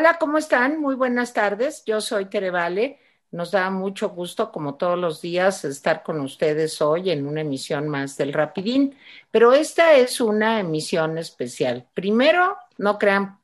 Hola, ¿cómo están? Muy buenas tardes. Yo soy Tere Vale. Nos da mucho gusto, como todos los días, estar con ustedes hoy en una emisión más del Rapidín. Pero esta es una emisión especial. Primero, no crean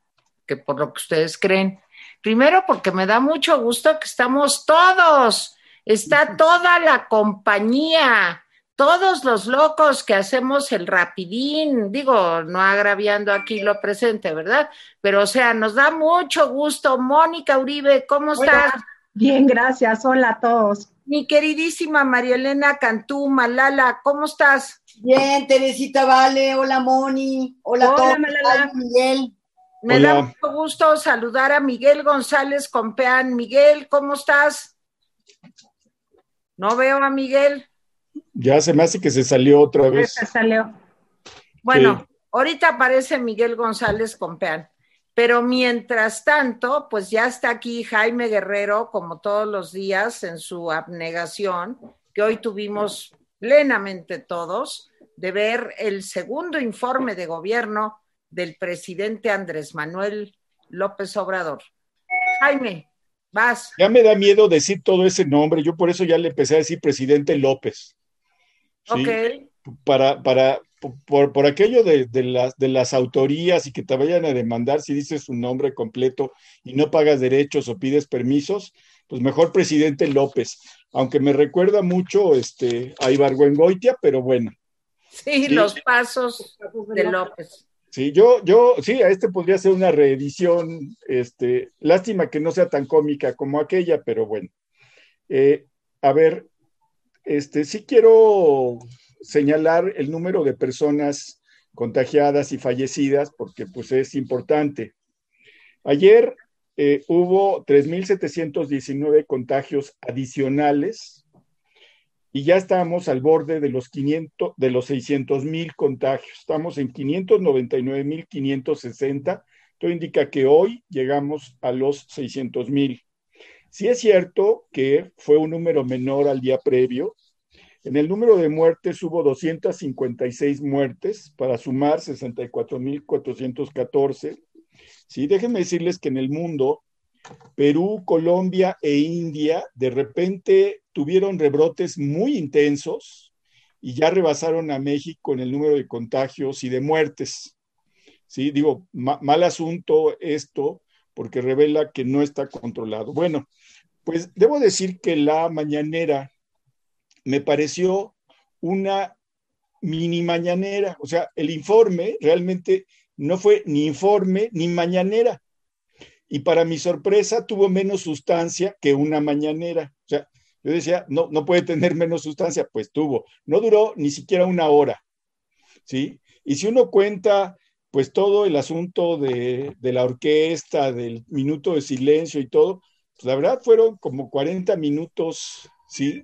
que por lo que ustedes creen. Primero, porque me da mucho gusto que estamos todos. Está toda la compañía todos los locos que hacemos el rapidín, digo, no agraviando aquí lo presente, ¿verdad? Pero o sea, nos da mucho gusto. Mónica Uribe, ¿cómo estás? Bien, gracias. Hola a todos. Mi queridísima María Elena Cantú, Malala, ¿cómo estás? Bien, Teresita Vale, hola Moni, hola, a todos. Malala. Miguel. Me da mucho gusto saludar a Miguel González Compeán. Miguel, ¿cómo estás? No veo a Miguel. Ya se me hace que se salió otra vez. Se salió. Bueno, ahorita aparece Miguel González Compeán. Pero mientras tanto, pues ya está aquí Jaime Guerrero, como todos los días, en su abnegación, que hoy tuvimos plenamente todos, de ver el segundo informe de gobierno del presidente Andrés Manuel López Obrador. Jaime, vas. Ya me da miedo decir todo ese nombre, yo por eso ya le empecé a decir presidente López. ¿Sí? Para, para, por, por aquello de, de, las, de las autorías y que te vayan a demandar si dices su nombre completo y no pagas derechos o pides permisos, pues mejor presidente López, aunque me recuerda mucho este, a Ibargüengoitia, pero bueno. Sí, los pasos de López. Sí, yo, yo, sí, a este podría ser una reedición, este, lástima que no sea tan cómica como aquella, pero bueno. Eh, a ver, este, sí quiero señalar el número de personas contagiadas y fallecidas porque pues es importante. Ayer eh, hubo 3.719 contagios adicionales y ya estamos al borde de los 500, de los 600 mil contagios. Estamos en 599.560. Esto indica que hoy llegamos a los 600 mil. Sí es cierto que fue un número menor al día previo. En el número de muertes hubo 256 muertes para sumar 64.414. Sí, déjenme decirles que en el mundo, Perú, Colombia e India de repente tuvieron rebrotes muy intensos y ya rebasaron a México en el número de contagios y de muertes. Sí, digo, mal asunto esto porque revela que no está controlado. Bueno, pues debo decir que la mañanera me pareció una mini mañanera, o sea, el informe realmente no fue ni informe ni mañanera. Y para mi sorpresa tuvo menos sustancia que una mañanera. O sea, yo decía, no, no puede tener menos sustancia, pues tuvo. No duró ni siquiera una hora. ¿Sí? Y si uno cuenta, pues todo el asunto de, de la orquesta, del minuto de silencio y todo, pues la verdad fueron como 40 minutos, ¿sí?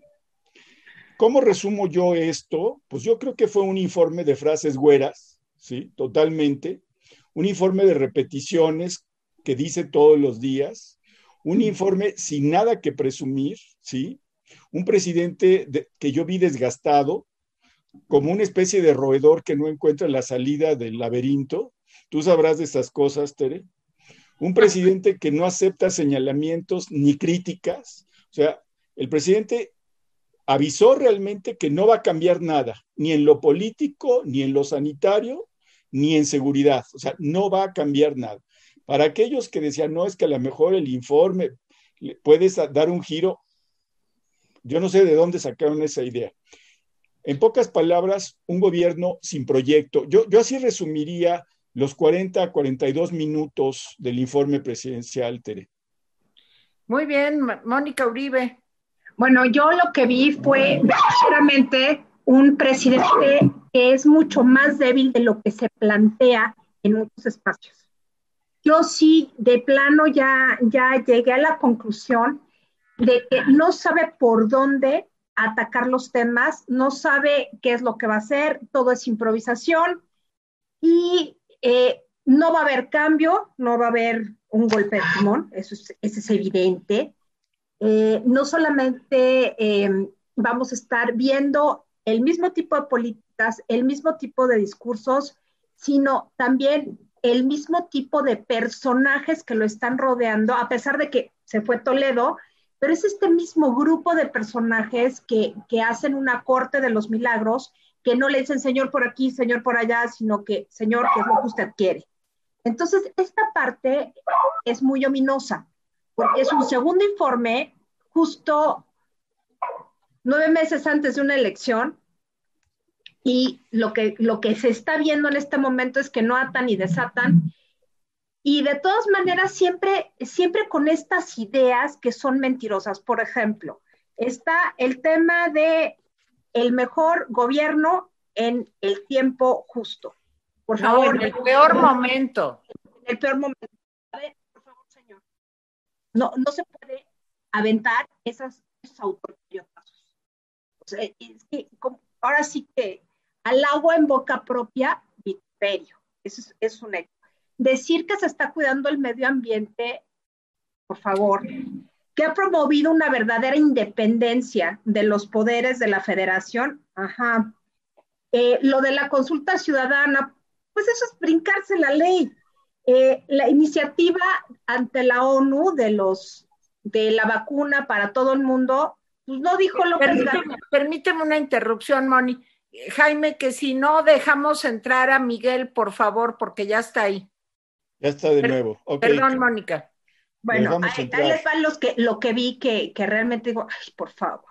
¿Cómo resumo yo esto? Pues yo creo que fue un informe de frases güeras, ¿sí? Totalmente. Un informe de repeticiones que dice todos los días. Un informe sin nada que presumir, ¿sí? Un presidente que yo vi desgastado, como una especie de roedor que no encuentra la salida del laberinto. Tú sabrás de estas cosas, Tere un presidente que no acepta señalamientos ni críticas. O sea, el presidente avisó realmente que no va a cambiar nada, ni en lo político, ni en lo sanitario, ni en seguridad. O sea, no va a cambiar nada. Para aquellos que decían, no, es que a lo mejor el informe puede dar un giro, yo no sé de dónde sacaron esa idea. En pocas palabras, un gobierno sin proyecto. Yo, yo así resumiría los 40 a 42 minutos del informe presidencial, Tere. Muy bien, Mónica Uribe. Bueno, yo lo que vi fue verdaderamente un presidente que es mucho más débil de lo que se plantea en muchos espacios. Yo sí, de plano, ya, ya llegué a la conclusión de que no sabe por dónde atacar los temas, no sabe qué es lo que va a hacer, todo es improvisación y eh, no va a haber cambio, no va a haber un golpe de timón, eso es, es evidente. Eh, no solamente em, vamos a estar viendo el mismo tipo de políticas, el mismo tipo de discursos, sino también el mismo tipo de personajes que lo están rodeando, a pesar de que se fue Toledo, pero es este mismo grupo de personajes que, que hacen una corte de los milagros, que no le dicen señor por aquí, señor por allá, sino que señor, que es lo que usted quiere. Entonces, esta parte es muy ominosa, porque es un segundo informe justo nueve meses antes de una elección y lo que, lo que se está viendo en este momento es que no atan y desatan. Y de todas maneras, siempre, siempre con estas ideas que son mentirosas. Por ejemplo, está el tema de el mejor gobierno en el tiempo justo. Por favor. en el peor momento. En el peor momento. A ver, por favor, señor. No, no se puede aventar esas, esos es que ahora sí que al agua en boca propia, vituperio. Eso es, es un hecho. Decir que se está cuidando el medio ambiente, por favor, que ha promovido una verdadera independencia de los poderes de la federación. Ajá. Eh, lo de la consulta ciudadana, pues eso es brincarse la ley. Eh, la iniciativa ante la ONU de los de la vacuna para todo el mundo, pues no dijo lo que Permíteme una interrupción, Moni. Jaime, que si no dejamos entrar a Miguel, por favor, porque ya está ahí. Ya está de nuevo. Perdón, Mónica. Bueno, ahí, les van los que, lo que vi que, que realmente digo, ay, por favor.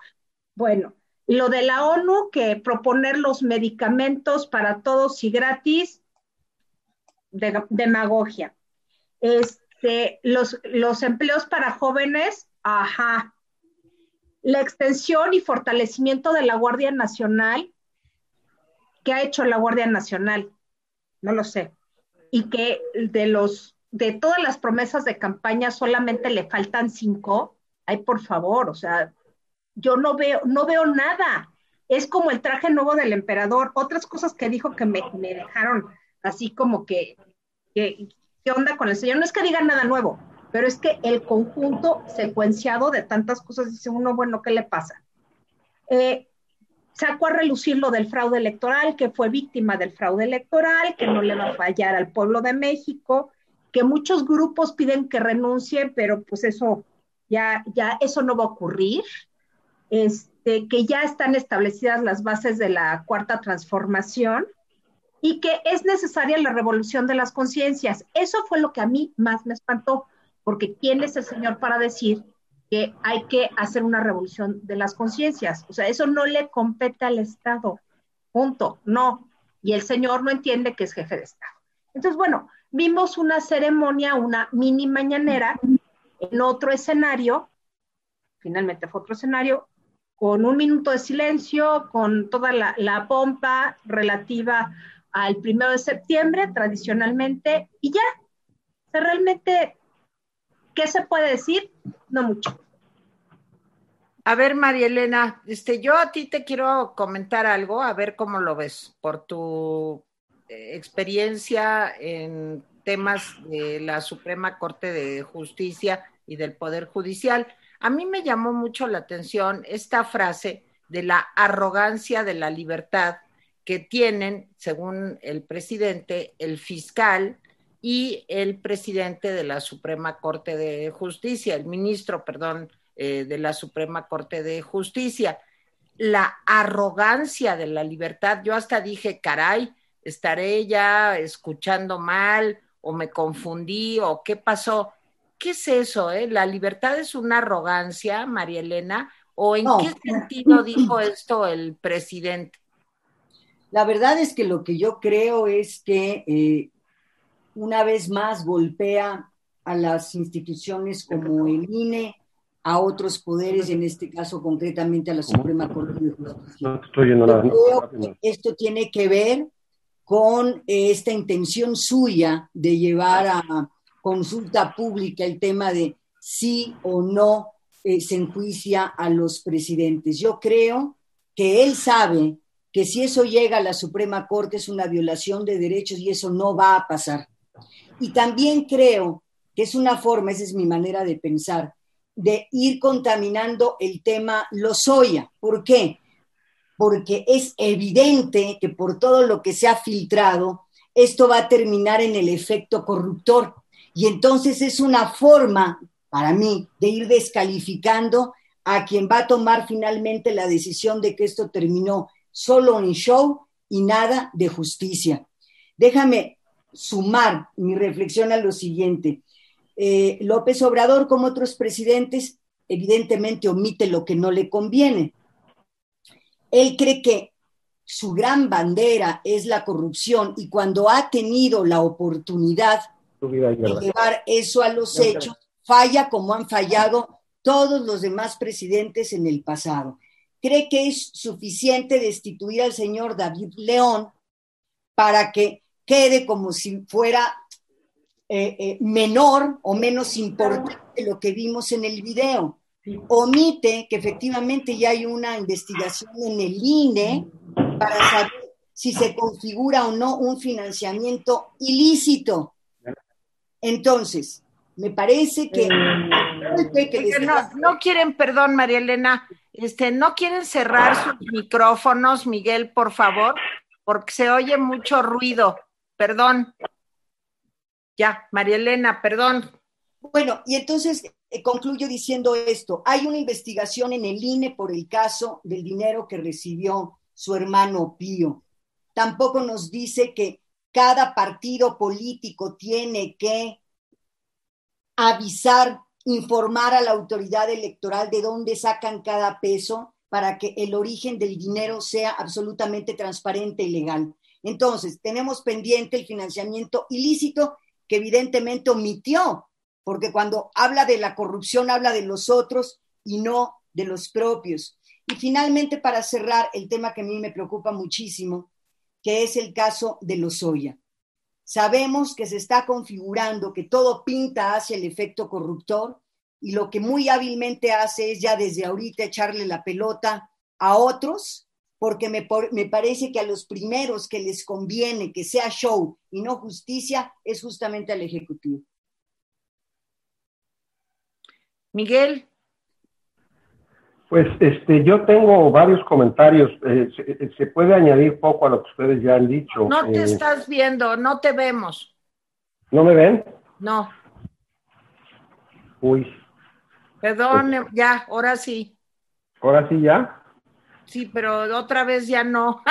Bueno, lo de la ONU, que proponer los medicamentos para todos y gratis, de, demagogia. Este, los, los empleos para jóvenes, ajá. La extensión y fortalecimiento de la Guardia Nacional, ¿qué ha hecho la Guardia Nacional? No lo sé. Y que de los de todas las promesas de campaña solamente le faltan cinco. Ay, por favor, o sea, yo no veo, no veo nada. Es como el traje nuevo del emperador. Otras cosas que dijo que me, me dejaron así como que, ¿qué onda con el señor? No es que diga nada nuevo, pero es que el conjunto secuenciado de tantas cosas dice uno, bueno, ¿qué le pasa? Eh, sacó a relucir lo del fraude electoral, que fue víctima del fraude electoral, que no le va a fallar al pueblo de México, que muchos grupos piden que renuncie, pero pues eso ya, ya eso no va a ocurrir. Este, que ya están establecidas las bases de la cuarta transformación y que es necesaria la revolución de las conciencias. Eso fue lo que a mí más me espantó, porque ¿quién es el Señor para decir que hay que hacer una revolución de las conciencias. O sea, eso no le compete al Estado. Punto. No. Y el señor no entiende que es jefe de Estado. Entonces, bueno, vimos una ceremonia, una mini mañanera en otro escenario, finalmente fue otro escenario, con un minuto de silencio, con toda la, la pompa relativa al primero de septiembre, tradicionalmente, y ya. Realmente ¿Qué se puede decir? No mucho. A ver, María Elena, este, yo a ti te quiero comentar algo, a ver cómo lo ves, por tu eh, experiencia en temas de la Suprema Corte de Justicia y del Poder Judicial. A mí me llamó mucho la atención esta frase de la arrogancia de la libertad que tienen, según el presidente, el fiscal, y el presidente de la Suprema Corte de Justicia, el ministro, perdón, eh, de la Suprema Corte de Justicia. La arrogancia de la libertad, yo hasta dije, caray, estaré ya escuchando mal o me confundí o qué pasó. ¿Qué es eso? Eh? ¿La libertad es una arrogancia, María Elena? ¿O en qué sentido dijo esto el presidente? La verdad es que lo que yo creo es que eh, una vez más golpea a las instituciones como el INE, a otros poderes, en este caso concretamente a la Suprema Corte de Justicia. Creo que esto tiene que ver con esta intención suya de llevar a consulta pública el tema de sí o no eh, se enjuicia a los presidentes. Yo creo que él sabe que si eso llega a la Suprema Corte es una violación de derechos y eso no va a pasar. Y también creo que es una forma, esa es mi manera de pensar, de ir contaminando el tema Lozoya. ¿Por qué? Porque es evidente que por todo lo que se ha filtrado, esto va a terminar en el efecto corruptor. Y entonces es una forma, para mí, de ir descalificando a quien va a tomar finalmente la decisión de que esto terminó solo en show y nada de justicia. Déjame sumar mi reflexión a lo siguiente. Eh, López Obrador, como otros presidentes, evidentemente omite lo que no le conviene. Él cree que su gran bandera es la corrupción y cuando ha tenido la oportunidad de llevar eso a los hechos, falla como han fallado todos los demás presidentes en el pasado. Cree que es suficiente destituir al señor David León para que quede como si fuera eh, eh, menor o menos importante lo que vimos en el video. Omite que efectivamente ya hay una investigación en el INE para saber si se configura o no un financiamiento ilícito. Entonces, me parece que... Eh, no, quieren, perdón, María Elena, este, no quieren cerrar sus micrófonos, Miguel, por favor, porque se oye mucho ruido. Perdón. Ya, María Elena, perdón. Bueno, y entonces eh, concluyo diciendo esto. Hay una investigación en el INE por el caso del dinero que recibió su hermano Pío. Tampoco nos dice que cada partido político tiene que avisar, informar a la autoridad electoral de dónde sacan cada peso para que el origen del dinero sea absolutamente transparente y legal. Entonces, tenemos pendiente el financiamiento ilícito que evidentemente omitió, porque cuando habla de la corrupción habla de los otros y no de los propios. Y finalmente, para cerrar, el tema que a mí me preocupa muchísimo, que es el caso de Lozoya. Sabemos que se está configurando, que todo pinta hacia el efecto corruptor y lo que muy hábilmente hace es ya desde ahorita echarle la pelota a otros, porque me, me parece que a los primeros que les conviene que sea show y no justicia es justamente al Ejecutivo. Miguel. Pues este, yo tengo varios comentarios. Eh, eh, se, puede añadir poco a lo que ustedes ya han dicho. No te eh, estás viendo, no te vemos. ¿No me ven? No. Uy. Perdón, pues ya, ahora sí. ¿Ahora sí ya? Sí, pero otra vez ya no.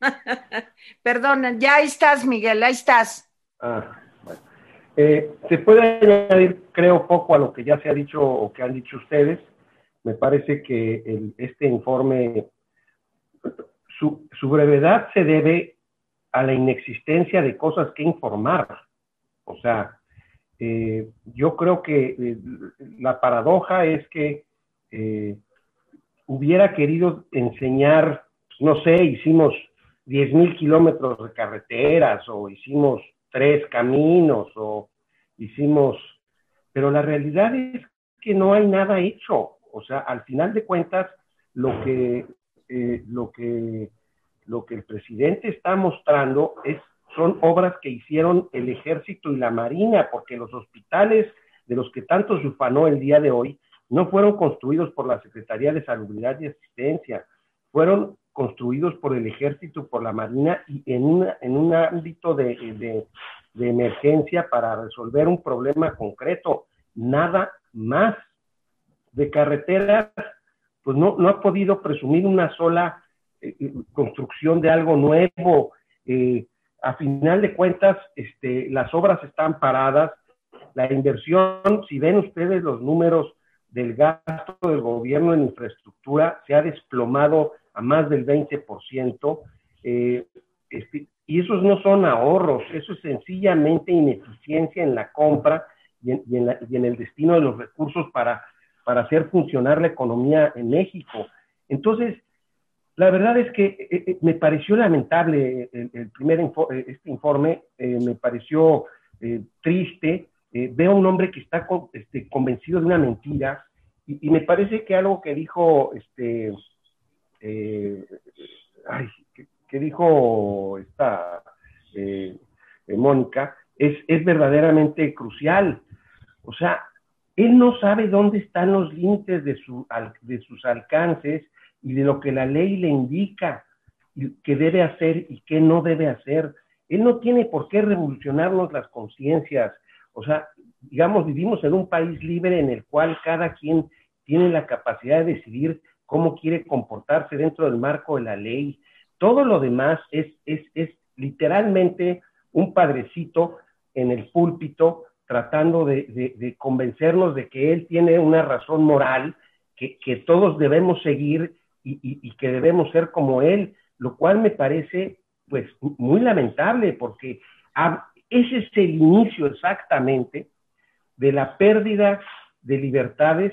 Perdón, ya ahí estás, Miguel, ahí estás. Ah, bueno. se puede añadir, creo, poco a lo que ya se ha dicho o que han dicho ustedes me parece que este informe, su, brevedad se debe a la inexistencia de cosas que informar. O sea, eh, yo creo que eh, la paradoja es que eh, hubiera querido enseñar, no sé, hicimos 10 mil kilómetros de carreteras o hicimos tres caminos o hicimos, pero la realidad es que no hay nada hecho. O sea, al final de cuentas, lo que, eh, lo que, lo que el presidente está mostrando es, son obras que hicieron el ejército y la marina, porque los hospitales de los que tanto se ufanó el día de hoy no fueron construidos por la Secretaría de Salubridad y Asistencia, fueron construidos por el ejército, por la marina y en, en un ámbito de, de emergencia para resolver un problema concreto, nada más de carreteras, pues no, no ha podido presumir una sola eh, eh, construcción de algo nuevo. Eh, a final de cuentas, este, las obras están paradas, la inversión, si ven ustedes los números del gasto del gobierno en infraestructura, se ha desplomado a más del 20%, este, y esos no son ahorros, eso es sencillamente ineficiencia en la compra y en, y en el destino de los recursos para para hacer funcionar la economía en México. Entonces, la verdad es que eh, eh, me pareció lamentable el, primer eh, este informe, me pareció triste. veo a un hombre que está este, convencido de una mentira y, me parece que algo que dijo, este, ay, que, dijo esta Mónica es, es verdaderamente crucial. O sea, él no sabe dónde están los límites de, su, de sus alcances y de lo que la ley le indica que debe hacer y que no debe hacer. Él no tiene por qué revolucionarnos las conciencias. O sea, digamos, vivimos en un país libre en el cual cada quien tiene la capacidad de decidir cómo quiere comportarse dentro del marco de la ley. Todo lo demás es, es, es literalmente un padrecito en el púlpito tratando de, convencernos de que él tiene una razón moral, que, todos debemos seguir y, que debemos ser como él, lo cual me parece pues muy lamentable porque ese es el inicio exactamente de la pérdida de libertades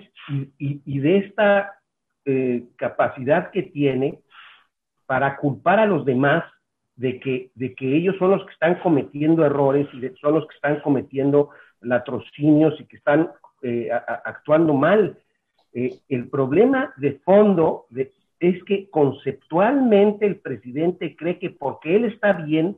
y, de esta eh, capacidad que tiene para culpar a los demás de que, de que ellos son los que están cometiendo errores y son los que están cometiendo latrocinios y que están eh, actuando mal. Eh, el problema de fondo es que conceptualmente el presidente cree que porque él está bien,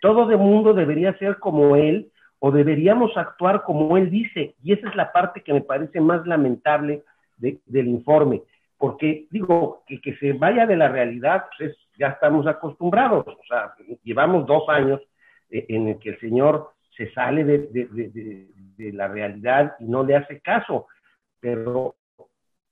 todo el mundo debería ser como él o deberíamos actuar como él dice. Y esa es la parte que me parece más lamentable del informe. Porque digo, que, que se vaya de la realidad, pues ya estamos acostumbrados. O sea, llevamos dos años eh, en el que el señor se sale de, la realidad y no le hace caso. Pero,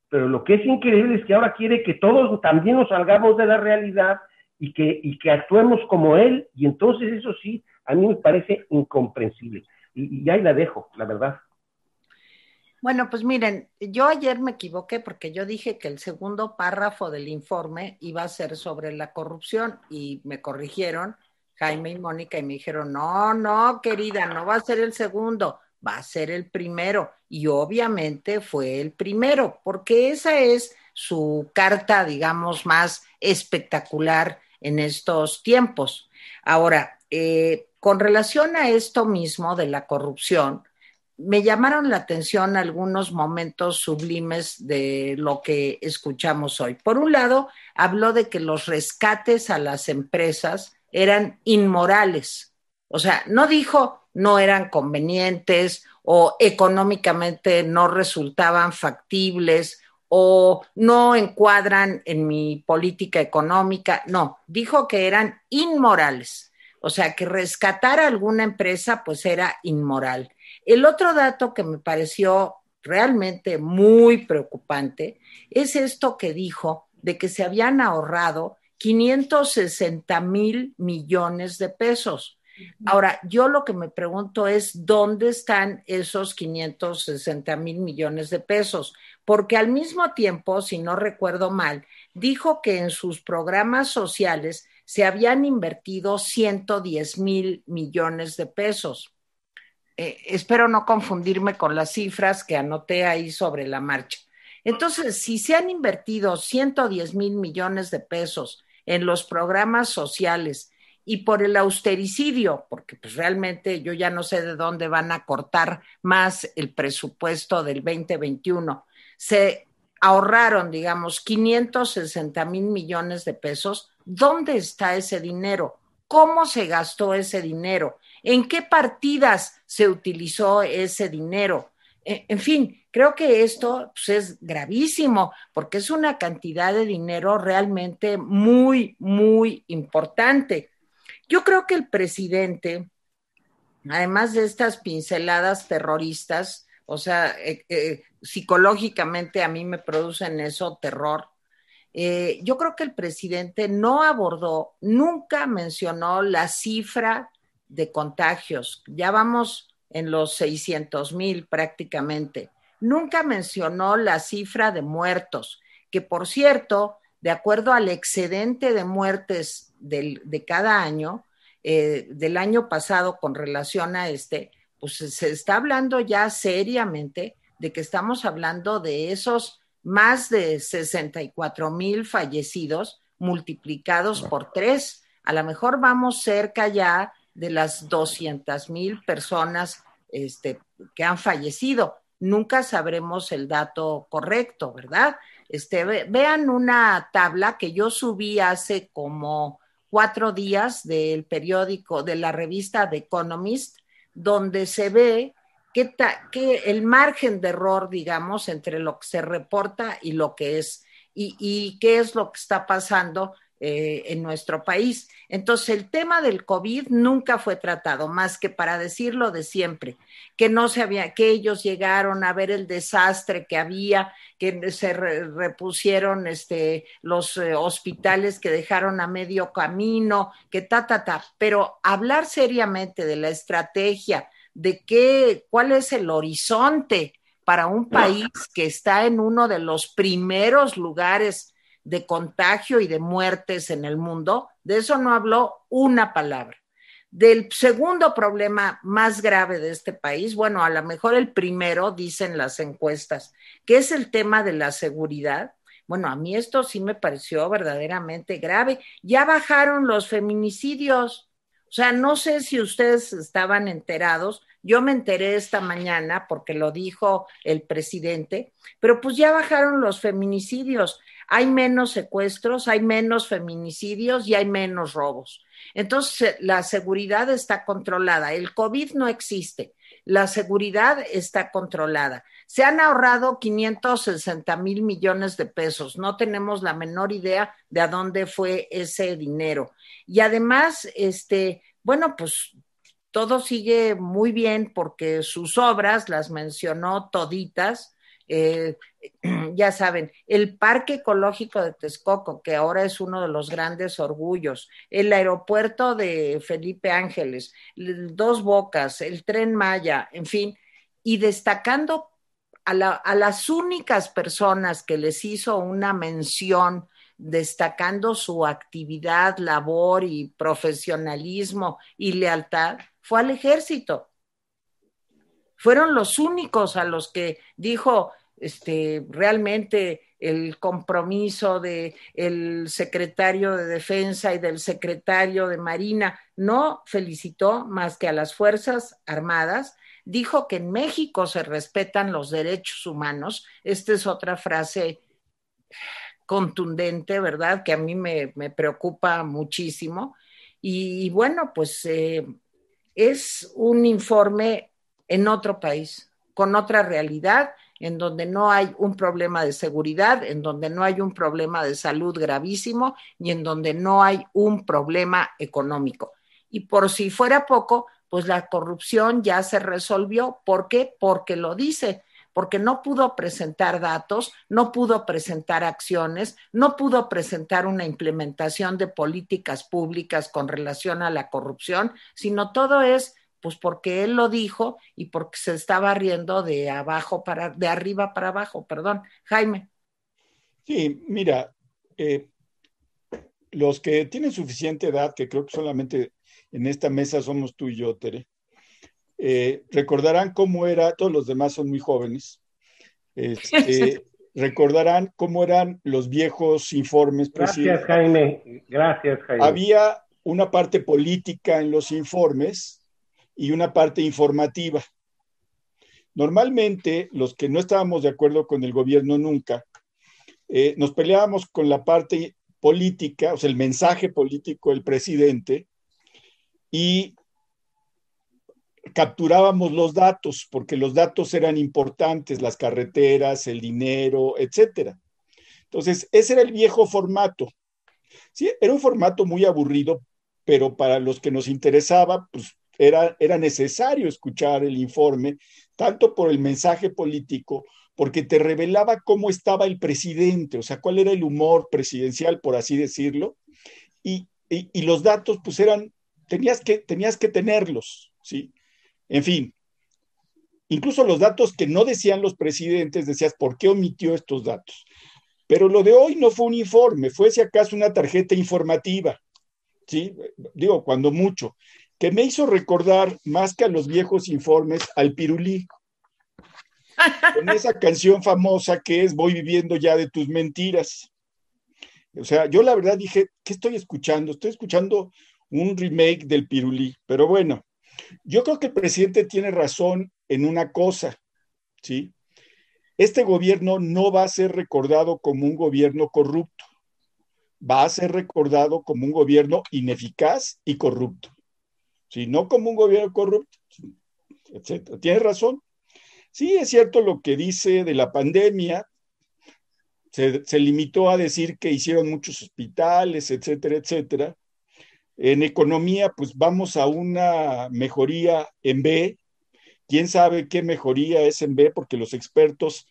pero lo que es increíble es que ahora quiere que todos también nos salgamos de la realidad y que, y que actuemos como él, y entonces eso sí, a mí me parece incomprensible. Y, y ahí la dejo, la verdad. Bueno, pues miren, yo ayer me equivoqué porque yo dije que el segundo párrafo del informe iba a ser sobre la corrupción y me corrigieron Jaime y Mónica y me dijeron, no, no, querida, no va a ser el segundo, va a ser el primero. Y obviamente fue el primero, porque esa es su carta, digamos, más espectacular en estos tiempos. Ahora, eh, con relación a esto mismo de la corrupción, me llamaron la atención algunos momentos sublimes de lo que escuchamos hoy. Por un lado, habló de que los rescates a las empresas eran inmorales. O sea, no dijo no eran convenientes o económicamente no resultaban factibles o no encuadran en mi política económica. No, dijo que eran inmorales. O sea, que rescatar a alguna empresa pues era inmoral. El otro dato que me pareció realmente muy preocupante es esto que dijo de que se habían ahorrado 560 mil millones de pesos. Ahora, yo lo que me pregunto es, ¿dónde están esos 560 mil millones de pesos? Porque al mismo tiempo, si no recuerdo mal, dijo que en sus programas sociales se habían invertido 110 mil millones de pesos. Eh, espero no confundirme con las cifras que anoté ahí sobre la marcha. Entonces, si se han invertido 110 mil millones de pesos en los programas sociales y por el austericidio, porque pues realmente yo ya no sé de dónde van a cortar más el presupuesto del 2021, se ahorraron, digamos, 560 mil millones de pesos. ¿Dónde está ese dinero? ¿Cómo se gastó ese dinero? ¿En qué partidas se utilizó ese dinero? E, en fin, creo que esto pues, es gravísimo porque es una cantidad de dinero realmente muy, muy importante. Yo creo que el presidente, además de estas pinceladas terroristas, o sea, eh, eh, psicológicamente a mí me producen eso terror. Eh, yo creo que el presidente no abordó, nunca mencionó la cifra de contagios. Ya vamos en los 600 mil prácticamente. Nunca mencionó la cifra de muertos, que por cierto, de acuerdo al excedente de muertes de cada año, eh, del año pasado con relación a este, pues se está hablando ya seriamente de que estamos hablando de esos más de 64 mil fallecidos multiplicados por tres. A lo mejor vamos cerca ya de las 200 mil personas este, que han fallecido. Nunca sabremos el dato correcto, ¿verdad? Este, vean una tabla que yo subí hace como cuatro días del periódico, de la revista The Economist, donde se ve que, que el margen de error, digamos, entre lo que se reporta y lo que es, y, y qué es lo que está pasando eh, en nuestro país. Entonces, el tema del COVID nunca fue tratado, más que para decirlo de siempre, que no se había, que ellos llegaron a ver el desastre que había, que se repusieron este, los eh, hospitales que dejaron a medio camino, que ta, ta, ta. Pero hablar seriamente de la estrategia, de qué, cuál es el horizonte para un país que está en uno de los primeros lugares de contagio y de muertes en el mundo, de eso no habló una palabra. Del segundo problema más grave de este país, bueno, a lo mejor el primero, dicen las encuestas, que es el tema de la seguridad. Bueno, a mí esto sí me pareció verdaderamente grave. Ya bajaron los feminicidios. O sea, no sé si ustedes estaban enterados, yo me enteré esta mañana porque lo dijo el presidente, pero pues ya bajaron los feminicidios hay menos secuestros, hay menos feminicidios y hay menos robos. Entonces, la seguridad está controlada. El COVID no existe. La seguridad está controlada. Se han ahorrado 560 mil millones de pesos. No tenemos la menor idea de a dónde fue ese dinero. Y además, este, bueno, pues todo sigue muy bien porque sus obras las mencionó toditas eh, ya saben, el Parque Ecológico de Texcoco, que ahora es uno de los grandes orgullos, el aeropuerto de Felipe Ángeles, Dos Bocas, el tren Maya, en fin, y destacando a, a las únicas personas que les hizo una mención destacando su actividad, labor y profesionalismo y lealtad, fue al ejército. Fueron los únicos a los que dijo, este, realmente el compromiso del el secretario de Defensa y del secretario de Marina. No felicitó más que a las Fuerzas Armadas. Dijo que en México se respetan los derechos humanos. Esta es otra frase contundente, ¿verdad? Que a mí me, preocupa muchísimo. Y, bueno, pues eh, es un informe en otro país, con otra realidad en donde no hay un problema de seguridad, en donde no hay un problema de salud gravísimo y en donde no hay un problema económico. Y por si fuera poco, pues la corrupción ya se resolvió. ¿Por qué? Porque lo dice, porque no pudo presentar datos, no pudo presentar acciones, no pudo presentar una implementación de políticas públicas con relación a la corrupción, sino todo es pues porque él lo dijo y porque se estaba riendo de abajo para, de arriba para abajo, perdón. Jaime. Sí, mira, eh, los que tienen suficiente edad, que creo que solamente en esta mesa somos tú y yo, Tere, eh, recordarán cómo era, todos los demás son muy jóvenes, este, recordarán cómo eran los viejos informes. Gracias, Jaime. Gracias, Jaime. Había una parte política en los informes y una parte informativa. Normalmente, los que no estábamos de acuerdo con el gobierno nunca, eh, nos peleábamos con la parte política, o sea, el mensaje político del presidente, y capturábamos los datos, porque los datos eran importantes, las carreteras, el dinero, etcétera. Entonces, ese era el viejo formato. Sí, era un formato muy aburrido, pero para los que nos interesaba, pues era, era necesario escuchar el informe, tanto por el mensaje político, porque te revelaba cómo estaba el presidente, o sea, cuál era el humor presidencial, por así decirlo, y, y, los datos, pues eran, tenías que, tenías que tenerlos, ¿sí? En fin, incluso los datos que no decían los presidentes, decías, ¿por qué omitió estos datos? Pero lo de hoy no fue un informe, fue si acaso una tarjeta informativa, ¿sí? Digo, cuando mucho que me hizo recordar más que a los viejos informes al pirulí. Con esa canción famosa que es Voy viviendo ya de tus mentiras. O sea, yo la verdad dije, ¿qué estoy escuchando? Estoy escuchando un remake del pirulí. Pero bueno, yo creo que el presidente tiene razón en una cosa, ¿sí? Este gobierno no va a ser recordado como un gobierno corrupto, va a ser recordado como un gobierno ineficaz y corrupto no como un gobierno corrupto, etc. Tienes razón. Sí, es cierto lo que dice de la pandemia. se, limitó a decir que hicieron muchos hospitales, etcétera, etcétera. En economía, pues vamos a una mejoría en B. ¿Quién sabe qué mejoría es en B? Porque los expertos,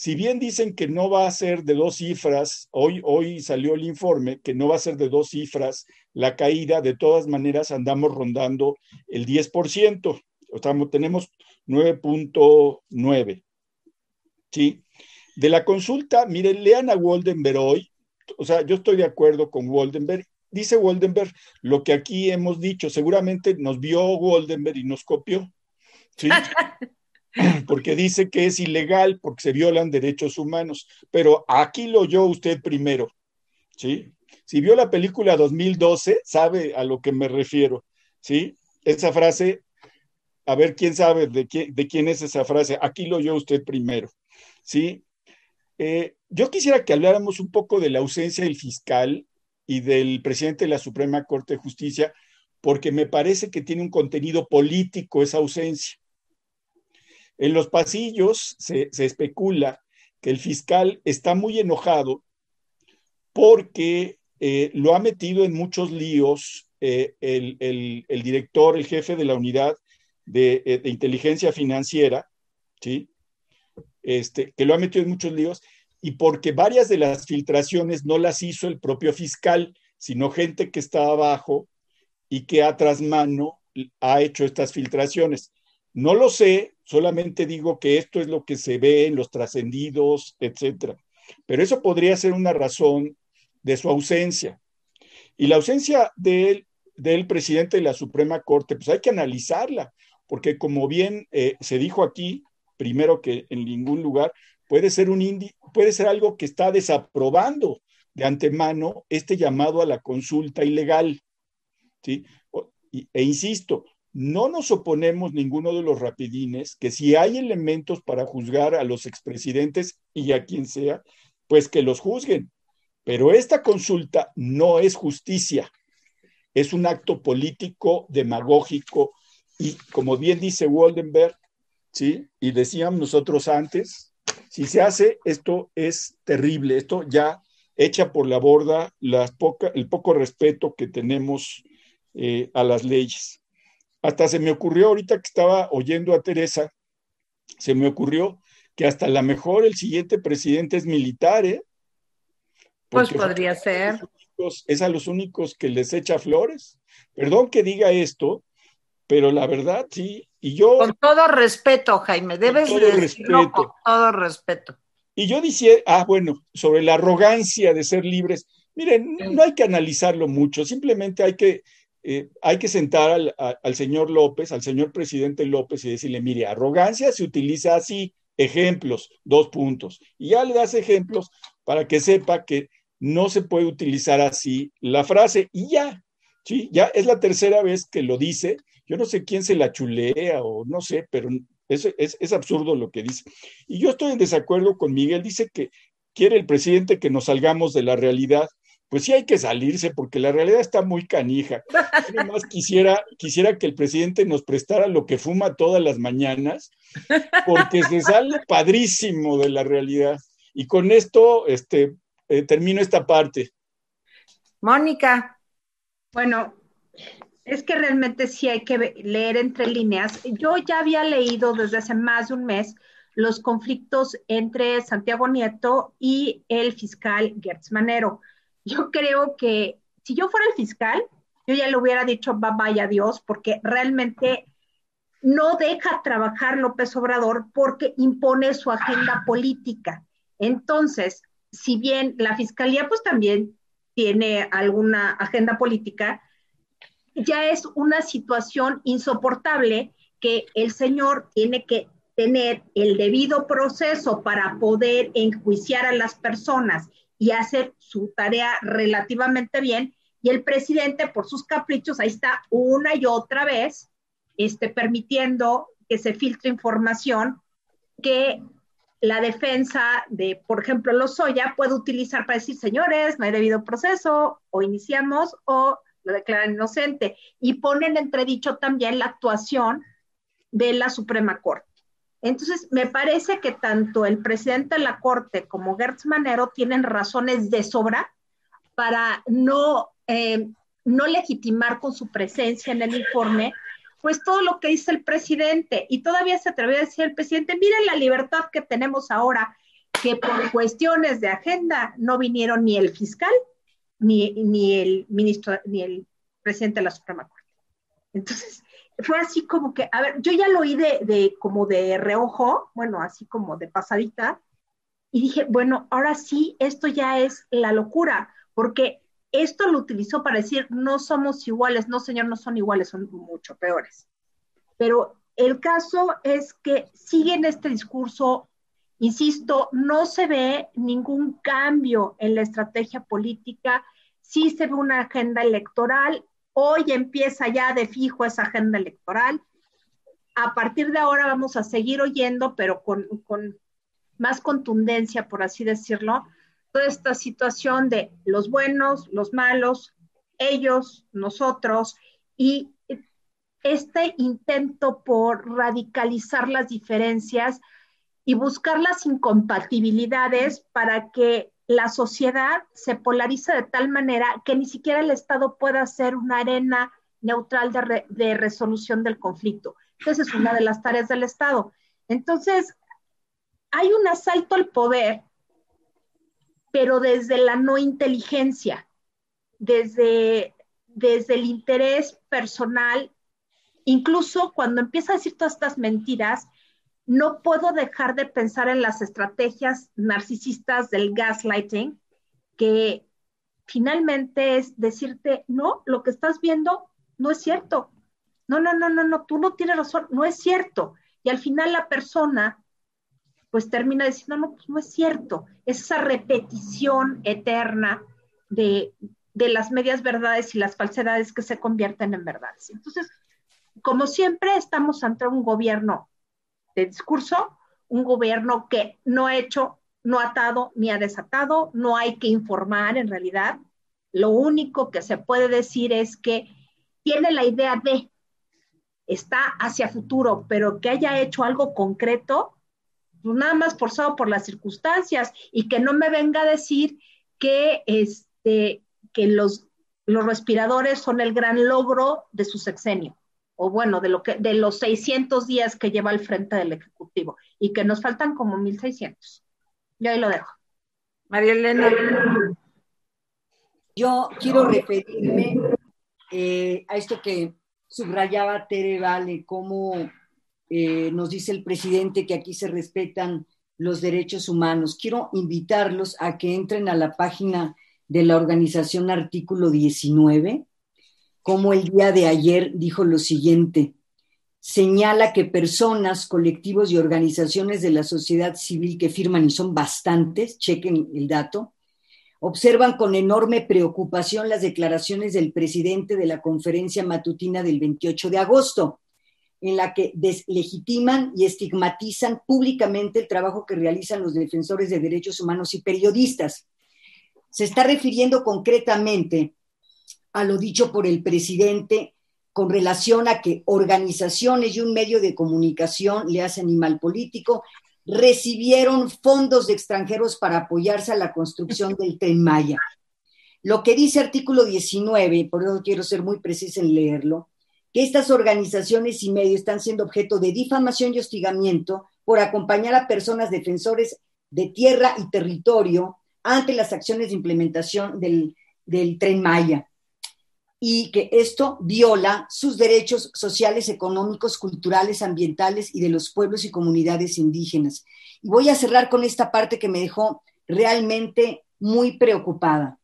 si bien dicen que no va a ser de dos cifras, hoy, hoy salió el informe que no va a ser de dos cifras la caída, de todas maneras andamos rondando el 10%, o tenemos 9.9. ¿Sí? De la consulta, miren, lean a Waldenberg hoy, o sea, yo estoy de acuerdo con Waldenberg. Dice Waldenberg lo que aquí hemos dicho, seguramente nos vio Waldenberg y nos copió, ¿sí? porque dice que es ilegal porque se violan derechos humanos, pero aquí lo oyó usted primero, ¿sí? Si vio la película 2012, sabe a lo que me refiero, ¿sí? Esa frase, a ver quién sabe de, quién es esa frase, aquí lo oyó usted primero, ¿sí? Eh, yo quisiera que habláramos un poco de la ausencia del fiscal y del presidente de la Suprema Corte de Justicia, porque me parece que tiene un contenido político esa ausencia. En los pasillos se, especula que el fiscal está muy enojado porque eh, lo ha metido en muchos líos eh, el, director, el jefe de la unidad de, de inteligencia financiera, ¿sí? este, que lo ha metido en muchos líos, y porque varias de las filtraciones no las hizo el propio fiscal, sino gente que está abajo y que a mano ha hecho estas filtraciones. No lo sé, solamente digo que esto es lo que se ve en los trascendidos, etcétera. Pero eso podría ser una razón de su ausencia. Y la ausencia del, del presidente de la Suprema Corte, pues hay que analizarla, porque como bien eh, se dijo aquí, primero que en ningún lugar, puede ser, un puede ser algo que está desaprobando de antemano este llamado a la consulta ilegal. ¿sí? E insisto, no nos oponemos ninguno de los rapidines que si hay elementos para juzgar a los expresidentes y a quien sea, pues que los juzguen. Pero esta consulta no es justicia, es un acto político, demagógico y como bien dice Waldenberg, ¿sí? Y decíamos nosotros antes, si se hace, esto es terrible, esto ya echa por la borda el poco respeto que tenemos eh, a las leyes. Hasta se me ocurrió ahorita que estaba oyendo a Teresa, se me ocurrió que hasta la mejor el siguiente presidente es militar, ¿eh? pues podría ser. es a los únicos que les echa flores. Perdón que diga esto, pero la verdad sí, y yo... Con todo respeto, Jaime, debes con todo respeto. con todo respeto. Y yo decía, ah, bueno, sobre la arrogancia de ser libres, miren, no hay que analizarlo mucho, simplemente hay que, eh, hay que sentar al, al señor López, al señor presidente López y decirle, mire, arrogancia se utiliza así, ejemplos, dos puntos, y ya le das ejemplos para que sepa que no se puede utilizar así la frase y ya, ¿sí? Ya es la tercera vez que lo dice yo no sé quién se la chulea o no sé, pero es, es, absurdo lo que dice. Y yo estoy en desacuerdo con Miguel. Dice que quiere el presidente que nos salgamos de la realidad. Pues sí hay que salirse porque la realidad está muy canija. Además quisiera, quisiera que el presidente nos prestara lo que fuma todas las mañanas, porque se sale padrísimo de la realidad. Y con esto este, eh, termino esta parte. Mónica. Bueno, es que realmente sí hay que leer entre líneas. Yo ya había leído desde hace más de un mes los conflictos entre Santiago Nieto y el fiscal Gertz Manero. Yo creo que si yo fuera el fiscal, yo ya le hubiera dicho bye bye adiós, porque realmente no deja trabajar López Obrador porque impone su agenda política. Entonces, si bien la fiscalía pues también tiene alguna agenda política, ya es una situación insoportable que el señor tiene que tener el debido proceso para poder enjuiciar a las personas y hacer su tarea relativamente bien. Y el presidente, por sus caprichos, ahí está una y otra vez, este, permitiendo que se filtre información que la defensa de, por ejemplo, Lozoya puede utilizar para decir, señores, no hay debido proceso, o iniciamos, o lo declaran inocente y ponen entredicho también la actuación de la Suprema Corte. Entonces, me parece que tanto el presidente de la Corte como Gertz Manero tienen razones de sobra para no, eh, no legitimar con su presencia en el informe, pues todo lo que dice el presidente. Y todavía se atrevió a decir el presidente, miren la libertad que tenemos ahora, que por cuestiones de agenda no vinieron ni el fiscal, ni, ni el ministro, ni el presidente de la Suprema Corte. Entonces, fue así como que, a ver, yo ya lo oí de, de, como de reojo, bueno, así como de pasadita, y dije, bueno, ahora sí, esto ya es la locura, porque esto lo utilizó para decir, no somos iguales, no señor, no son iguales, son mucho peores. Pero el caso es que sigue en este discurso, insisto, no se ve ningún cambio en la estrategia política, sí se ve una agenda electoral, Hoy empieza ya de fijo esa agenda electoral. A partir de ahora vamos a seguir oyendo, pero con, más contundencia, por así decirlo, toda esta situación de los buenos, los malos, ellos, nosotros, y este intento por radicalizar las diferencias y buscar las incompatibilidades para que la sociedad se polariza de tal manera que ni siquiera el Estado pueda ser una arena neutral de, resolución del conflicto. Esa es una de las tareas del Estado. Entonces, hay un asalto al poder, pero desde la no inteligencia, desde, desde el interés personal, incluso cuando empieza a decir todas estas mentiras, no puedo dejar de pensar en las estrategias narcisistas del gaslighting, que finalmente es decirte, no, lo que estás viendo no es cierto. No, no, no, no, no, tú no tienes razón, no es cierto. Y al final la persona pues termina diciendo, no, pues no es cierto. Es esa repetición eterna de, de las medias verdades y las falsedades que se convierten en verdades. Entonces, como siempre, estamos ante un gobierno de discurso, un gobierno que no ha hecho, no ha atado ni ha desatado, no hay que informar en realidad. Lo único que se puede decir es que tiene la idea de, está hacia futuro, pero que haya hecho algo concreto, pues nada más forzado por las circunstancias y que no me venga a decir que, este, que los, los respiradores son el gran logro de su sexenio o bueno, de, lo que, de los 600 días que lleva al frente del Ejecutivo y que nos faltan como 1.600. Yo ahí lo dejo. María Elena. Yo quiero referirme eh, a esto que subrayaba Tere Vale, cómo eh, nos dice el presidente que aquí se respetan los derechos humanos. Quiero invitarlos a que entren a la página de la organización artículo 19 como el día de ayer dijo lo siguiente, señala que personas, colectivos y organizaciones de la sociedad civil que firman, y son bastantes, chequen el dato, observan con enorme preocupación las declaraciones del presidente de la conferencia matutina del 28 de agosto, en la que deslegitiman y estigmatizan públicamente el trabajo que realizan los defensores de derechos humanos y periodistas. Se está refiriendo concretamente a lo dicho por el presidente con relación a que organizaciones y un medio de comunicación, le hace animal político, recibieron fondos de extranjeros para apoyarse a la construcción del tren Maya. Lo que dice artículo 19, por eso quiero ser muy precisa en leerlo, que estas organizaciones y medios están siendo objeto de difamación y hostigamiento por acompañar a personas defensores de tierra y territorio ante las acciones de implementación del, del tren Maya y que esto viola sus derechos sociales, económicos, culturales, ambientales y de los pueblos y comunidades indígenas. Y voy a cerrar con esta parte que me dejó realmente muy preocupada.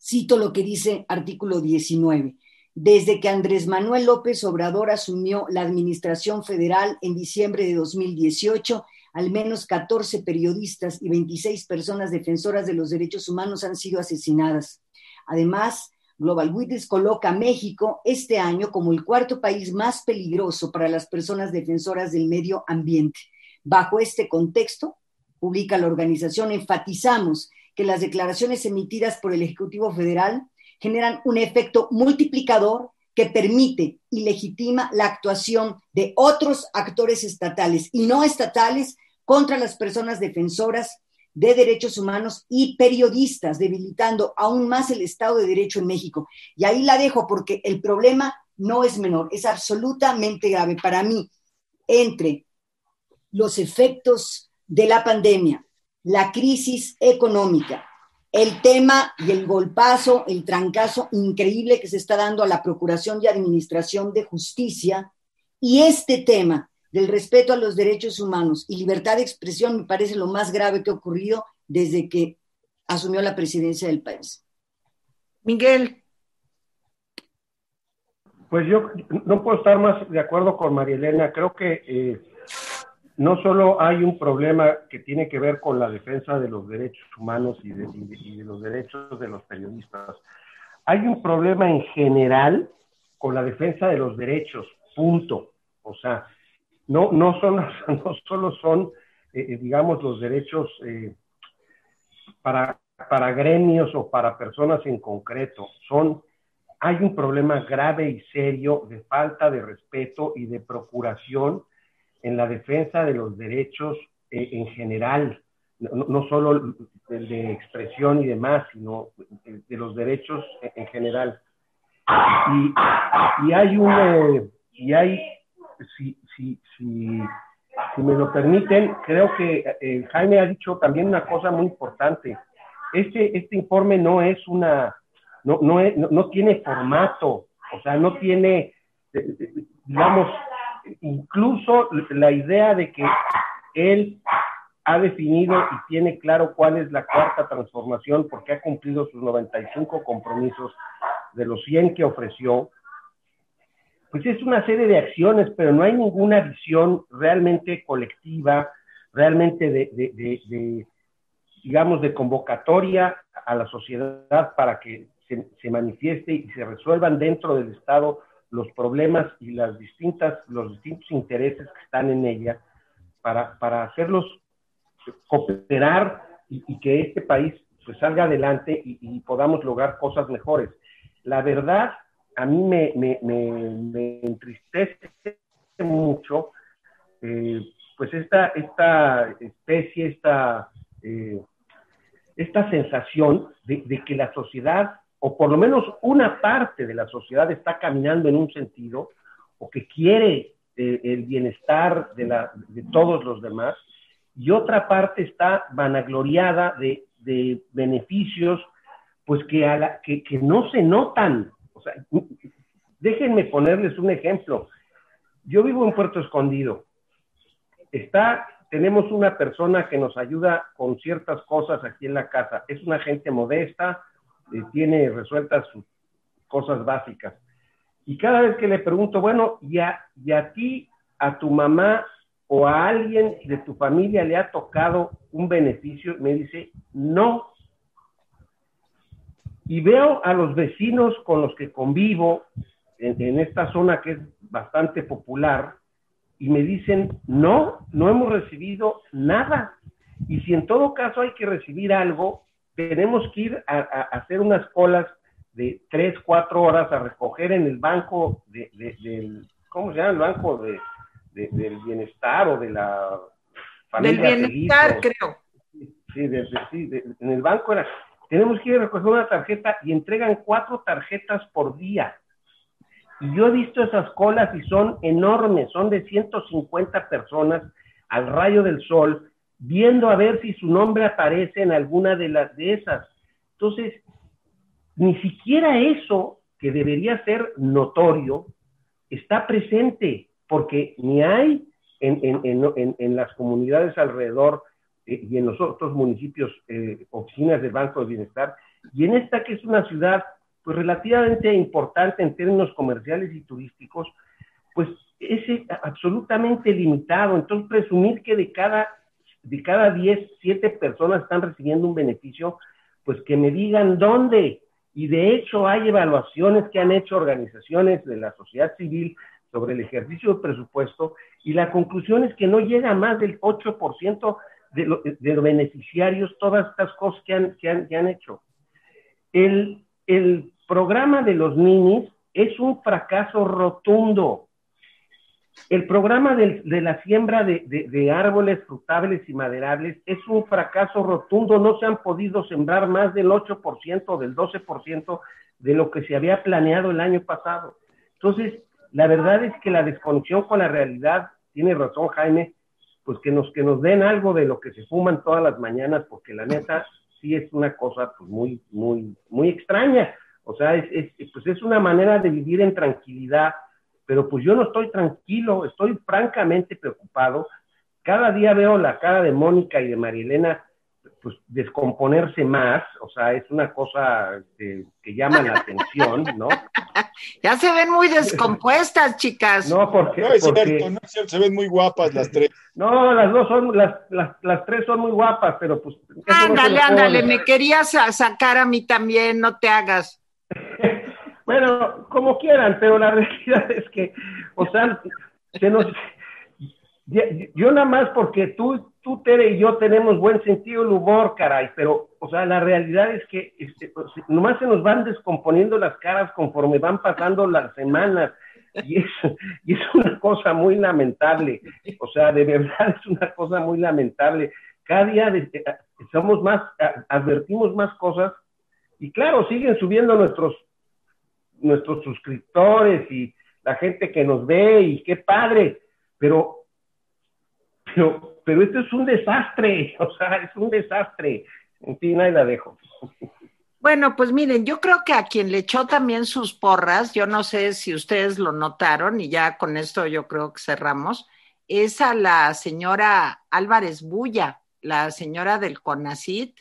Cito lo que dice artículo 19. Desde que Andrés Manuel López Obrador asumió la administración federal en diciembre de 2018, al menos 14 periodistas y 26 personas defensoras de los derechos humanos han sido asesinadas. Además, Global Witness coloca a México este año como el cuarto país más peligroso para las personas defensoras del medio ambiente. Bajo este contexto, publica la organización, enfatizamos que las declaraciones emitidas por el Ejecutivo Federal generan un efecto multiplicador que permite y legitima la actuación de otros actores estatales y no estatales contra las personas defensoras de derechos humanos y periodistas, debilitando aún más el Estado de Derecho en México. Y ahí la dejo porque el problema no es menor, es absolutamente grave para mí entre los efectos de la pandemia, la crisis económica, el tema y el golpazo, el trancazo increíble que se está dando a la Procuración y Administración de Justicia y este tema del respeto a los derechos humanos y libertad de expresión me parece lo más grave que ha ocurrido desde que asumió la presidencia del país. Miguel. Pues yo no puedo estar más de acuerdo con María Elena. Creo que eh, no solo hay un problema que tiene que ver con la defensa de los derechos humanos y de, los derechos de los periodistas. Hay un problema en general con la defensa de los derechos, punto. O sea, no, no, son, no solo son, eh, eh, digamos, los derechos eh, para, para gremios o para personas en concreto, son hay un problema grave y serio de falta de respeto y de procuración en la defensa de los derechos eh, en general, no, solo de expresión y demás, sino de, los derechos en, general. Y, hay un, y hay, si, si, si, si, me lo permiten, creo que eh, Jaime ha dicho también una cosa muy importante. Este, este informe no es una, no, no, no tiene formato, o sea, no tiene, digamos, incluso la idea de que él ha definido y tiene claro cuál es la cuarta transformación porque ha cumplido sus 95 compromisos de los 100 que ofreció, pues es una serie de acciones, pero no hay ninguna visión realmente colectiva, realmente de, digamos, de convocatoria a la sociedad para que se, se manifieste y se resuelvan dentro del Estado los problemas y las distintas, los distintos intereses que están en ella para, para hacerlos cooperar y, que este país pues, salga adelante y, podamos lograr cosas mejores. La verdad, a mí me, me, me, entristece mucho eh, pues esta, esta especie, esta, eh, esta sensación de, que la sociedad o por lo menos una parte de la sociedad está caminando en un sentido o que quiere eh, el bienestar de, la, de, todos los demás, y otra parte está vanagloriada de, de beneficios pues que, a la, que, que, no se notan. O sea, déjenme ponerles un ejemplo. Yo vivo en Puerto Escondido. Está, tenemos una persona que nos ayuda con ciertas cosas aquí en la casa. Es una gente modesta, eh, tiene resueltas sus cosas básicas. Y cada vez que le pregunto, bueno, ¿y a, ¿y a ti, a tu mamá o a alguien de tu familia le ha tocado un beneficio? Me dice, no. Y veo a los vecinos con los que convivo en, en esta zona que es bastante popular y me dicen, no, no hemos recibido nada. Y si en todo caso hay que recibir algo, tenemos que ir a, hacer unas colas de tres, cuatro horas a recoger en el banco de, del, ¿cómo se llama? El banco de, del bienestar o de la familia. Del bienestar, creo. Sí, sí en el banco era, tenemos que ir a recoger una tarjeta y entregan cuatro tarjetas por día. Y yo he visto esas colas y son enormes, son de 150 personas al rayo del sol viendo a ver si su nombre aparece en alguna de las de esas. Entonces, ni siquiera eso que debería ser notorio está presente, porque ni hay en, las comunidades alrededor eh, y en los otros municipios eh, oficinas del Banco de Bienestar, y en esta que es una ciudad pues relativamente importante en términos comerciales y turísticos, pues es eh, absolutamente limitado. Entonces, presumir que de cada de cada 10, 7 personas están recibiendo un beneficio, pues que me digan dónde. Y de hecho hay evaluaciones que han hecho organizaciones de la sociedad civil sobre el ejercicio del presupuesto y la conclusión es que no llega más del 8% de, de los beneficiarios todas estas cosas que han, que han, que han hecho. El, el programa de los ninis es un fracaso rotundo. El programa de, la siembra de, árboles frutables y maderables es un fracaso rotundo. No se han podido sembrar más del 8%, del 12% de lo que se había planeado el año pasado. Entonces, la verdad es que la desconexión con la realidad, tiene razón Jaime, pues que nos, que nos den algo de lo que se fuman todas las mañanas, porque la neta sí es una cosa pues, muy, muy, muy extraña. O sea, es, pues es una manera de vivir en tranquilidad, pero pues yo no estoy tranquilo, estoy francamente preocupado. Cada día veo la cara de Mónica y de Marielena pues descomponerse más, o sea, es una cosa este, que llama la atención, ¿no? Ya se ven muy descompuestas, chicas. No, porque, no, es cierto, no, se ven muy guapas las tres. No, las dos son, las, las, las tres son muy guapas, pero pues... Ándale, ándale, me querías sacar a mí también, no te hagas. bueno, como quieran, pero la realidad es que, o sea, se nos... Yo nada más porque tú tú, Tere y yo tenemos buen sentido del humor, caray, pero, o sea, la realidad es que este, pues, nomás se nos van descomponiendo las caras conforme van pasando las semanas. Y es, y es una cosa muy lamentable, o sea, de verdad es una cosa muy lamentable. Cada día somos más, advertimos más cosas y claro, siguen subiendo nuestros, nuestros suscriptores y la gente que nos ve y qué padre, pero, pero pero esto es un desastre, o sea, es un desastre. En fin, ahí la dejo. Bueno, pues miren, yo creo que a quien le echó también sus porras, yo no sé si ustedes lo notaron, y ya con esto yo creo que cerramos, es a la señora Álvarez Bulla, la señora del CONACIT,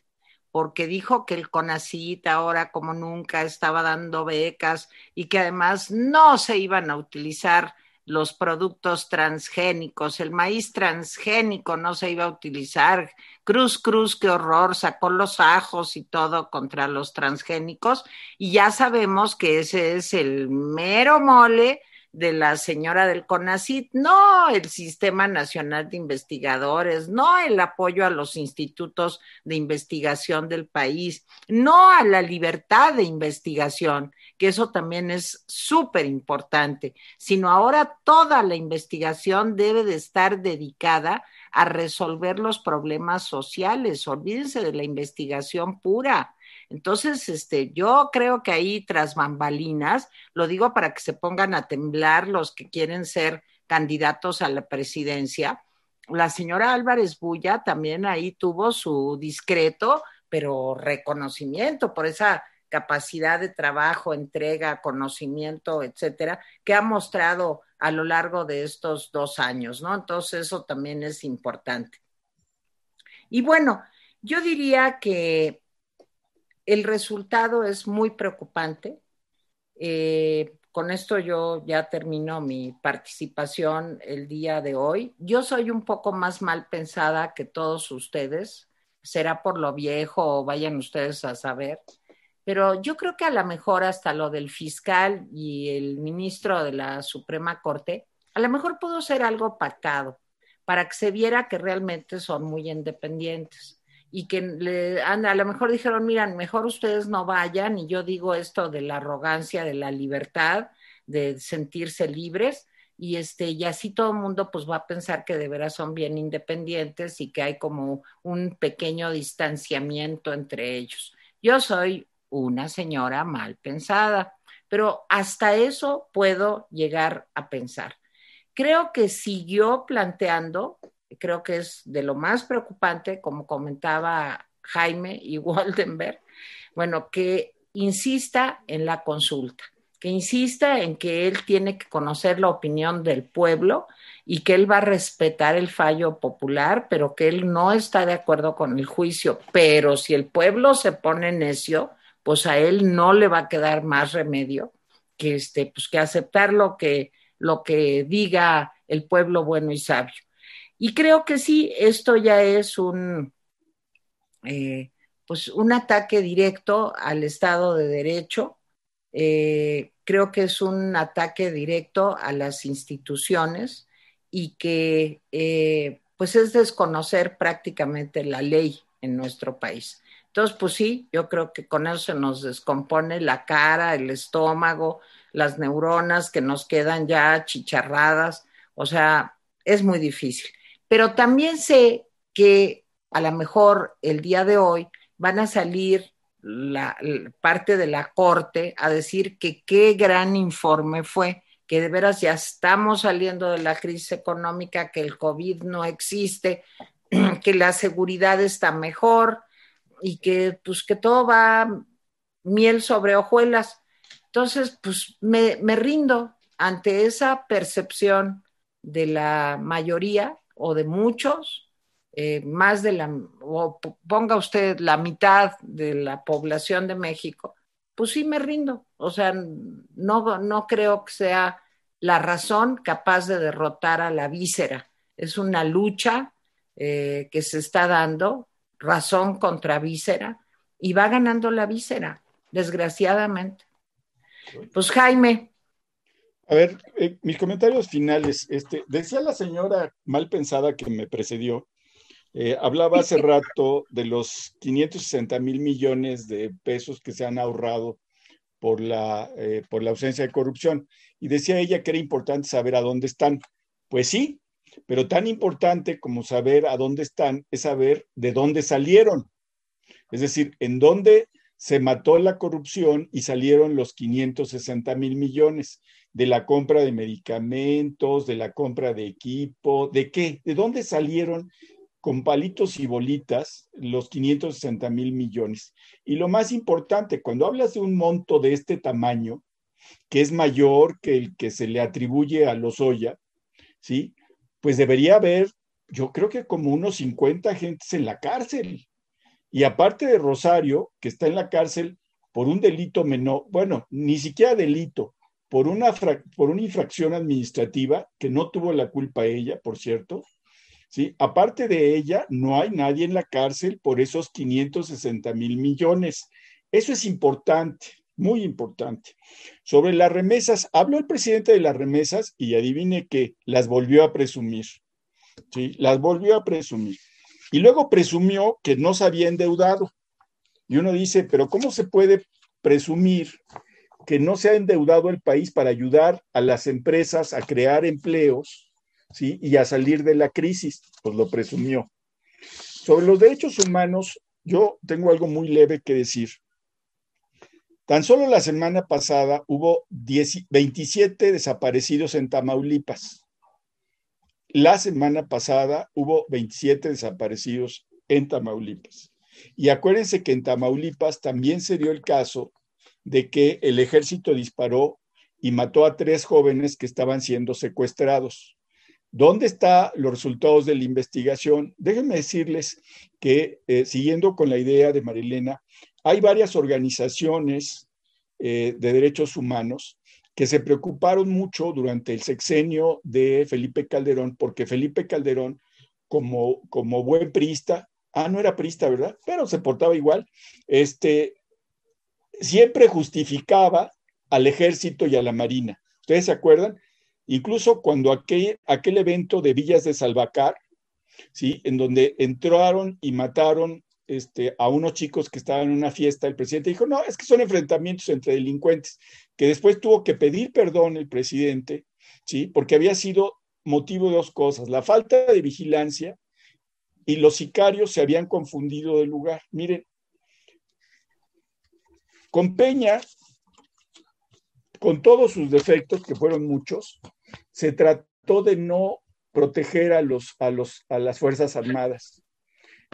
porque dijo que el CONACIT ahora como nunca estaba dando becas y que además no se iban a utilizar los productos transgénicos. El maíz transgénico no se iba a utilizar. Cruz, cruz, qué horror, sacó los ajos y todo contra los transgénicos. Y ya sabemos que ese es el mero mole de la señora del CONACIT, no el Sistema Nacional de Investigadores, no el apoyo a los institutos de investigación del país, no a la libertad de investigación que eso también es súper importante, sino ahora toda la investigación debe de estar dedicada a resolver los problemas sociales. Olvídense de la investigación pura. Entonces, este, yo creo que ahí tras bambalinas, lo digo para que se pongan a temblar los que quieren ser candidatos a la presidencia. La señora Álvarez Bulla también ahí tuvo su discreto, pero reconocimiento por esa capacidad de trabajo, entrega, conocimiento, etcétera, que ha mostrado a lo largo de estos dos años, ¿no? Entonces, eso también es importante. Y bueno, yo diría que el resultado es muy preocupante. Eh, con esto yo ya termino mi participación el día de hoy. Yo soy un poco más mal pensada que todos ustedes. Será por lo viejo o vayan ustedes a saber pero yo creo que a lo mejor hasta lo del fiscal y el ministro de la Suprema Corte, a lo mejor pudo ser algo pactado para que se viera que realmente son muy independientes y que le, a lo mejor dijeron, miran, mejor ustedes no vayan y yo digo esto de la arrogancia, de la libertad, de sentirse libres y este y así todo el mundo pues va a pensar que de veras son bien independientes y que hay como un pequeño distanciamiento entre ellos. Yo soy una señora mal pensada, pero hasta eso puedo llegar a pensar. Creo que siguió planteando, creo que es de lo más preocupante, como comentaba Jaime y Waldenberg, bueno, que insista en la consulta, que insista en que él tiene que conocer la opinión del pueblo y que él va a respetar el fallo popular, pero que él no está de acuerdo con el juicio. Pero si el pueblo se pone necio, pues a él no le va a quedar más remedio que, este, pues que aceptar lo que, lo que diga el pueblo bueno y sabio. Y creo que sí, esto ya es un, eh, pues un ataque directo al Estado de Derecho. Eh, creo que es un ataque directo a las instituciones y que eh, pues es desconocer prácticamente la ley en nuestro país. Entonces, pues sí, yo creo que con eso se nos descompone la cara, el estómago, las neuronas que nos quedan ya chicharradas, o sea, es muy difícil. Pero también sé que a lo mejor el día de hoy van a salir la, parte de la corte a decir que qué gran informe fue, que de veras ya estamos saliendo de la crisis económica, que el COVID no existe, que la seguridad está mejor y que pues que todo va miel sobre hojuelas. Entonces, pues me, me rindo ante esa percepción de la mayoría o de muchos eh, más de la, o ponga usted la mitad de la población de México, pues sí me rindo. O sea, no, no creo que sea la razón capaz de derrotar a la víscera. Es una lucha eh, que se está dando, razón contra víscera, y va ganando la víscera, desgraciadamente. Pues Jaime. A ver, eh, mis comentarios finales. Este, decía la señora mal pensada que me precedió eh, hablaba hace rato de los 560 mil millones de pesos que se han ahorrado por la, eh, por la ausencia de corrupción. Y decía ella que era importante saber a dónde están. Pues sí, pero tan importante como saber a dónde están es saber de dónde salieron. Es decir, en dónde se mató la corrupción y salieron los 560 mil millones de la compra de medicamentos, de la compra de equipo, ¿de qué? ¿De dónde salieron con palitos y bolitas los 560 mil millones. Y lo más importante, cuando hablas de un monto de este tamaño, que es mayor que el que se le atribuye a los Oya, ¿sí? Pues debería haber, yo creo que como unos 50 agentes en la cárcel. Y aparte de Rosario, que está en la cárcel por un delito menor, bueno, ni siquiera delito, por una, por una infracción administrativa, que no tuvo la culpa ella, por cierto, ¿sí? Aparte de ella, no hay nadie en la cárcel por esos 560 mil millones. Eso es importante, muy importante. Sobre las remesas, habló el presidente de las remesas y adivine que las volvió a presumir. ¿sí? Las volvió a presumir. Y luego presumió que no se había endeudado. Y uno dice, pero ¿cómo se puede presumir que no se ha endeudado el país para ayudar a las empresas a crear empleos ¿sí? Y a salir de la crisis, pues lo presumió. Sobre los derechos humanos, yo tengo algo muy leve que decir. Tan solo la semana pasada hubo 27 desaparecidos en Tamaulipas. La semana pasada hubo 27 desaparecidos en Tamaulipas. Y acuérdense que en Tamaulipas también se dio el caso de que el ejército disparó y mató a tres jóvenes que estaban siendo secuestrados. ¿Dónde están los resultados de la investigación? Déjenme decirles que, eh, siguiendo con la idea de Marilena, hay varias organizaciones eh, de derechos humanos que se preocuparon mucho durante el sexenio de Felipe Calderón, porque Felipe Calderón, como, como buen priista, ah, no era priista, ¿verdad? Pero se portaba igual, este, siempre justificaba al ejército y a la marina. ¿Ustedes se acuerdan? Incluso cuando aquel, aquel evento de Villas de Salvacar, ¿sí? en donde entraron y mataron este, a unos chicos que estaban en una fiesta, el presidente dijo, no, es que son enfrentamientos entre delincuentes, que después tuvo que pedir perdón el presidente, ¿sí? porque había sido motivo de dos cosas, la falta de vigilancia y los sicarios se habían confundido de lugar. Miren, con Peña, con todos sus defectos, que fueron muchos, se trató de no proteger a, los, a, los, a las Fuerzas Armadas.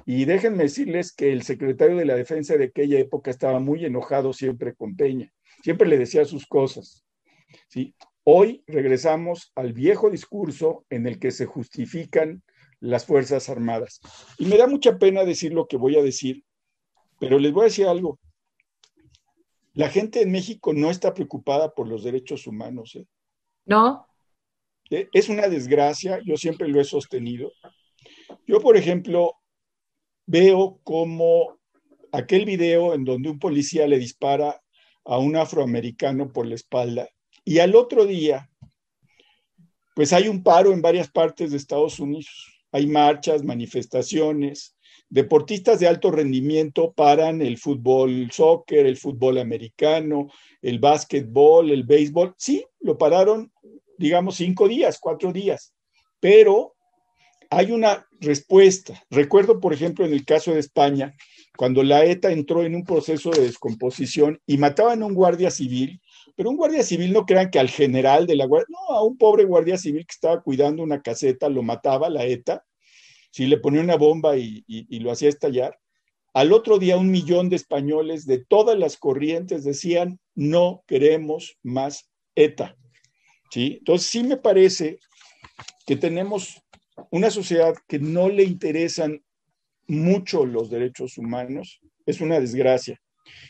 Y déjenme decirles que el secretario de la Defensa de aquella época estaba muy enojado siempre con Peña, siempre le decía sus cosas. Hoy regresamos al viejo discurso en el que se justifican las Fuerzas Armadas. Y me da mucha pena decir lo que voy a decir, pero les voy a decir algo. La gente en México no está preocupada por los derechos humanos. ¿eh? No. Eh, es una desgracia, yo siempre lo he sostenido. Yo, por ejemplo, veo como aquel video en donde un policía le dispara a un afroamericano por la espalda y al otro día, pues hay un paro en varias partes de Estados Unidos. Hay marchas, manifestaciones, deportistas de alto rendimiento paran el fútbol soccer, el fútbol americano, el básquetbol, el béisbol. Sí, lo pararon, digamos, cinco días, cuatro días, pero hay una respuesta. Recuerdo, por ejemplo, en el caso de España, cuando la ETA entró en un proceso de descomposición y mataban a un guardia civil, pero un guardia civil no crean que al general de la guardia, no, a un pobre guardia civil que estaba cuidando una caseta, lo mataba la ETA, si le ponía una bomba y, lo hacía estallar. Al otro día un millón de españoles de todas las corrientes decían, no queremos más ETA. ¿Sí? Entonces sí me parece que tenemos una sociedad que no le interesan mucho los derechos humanos, es una desgracia.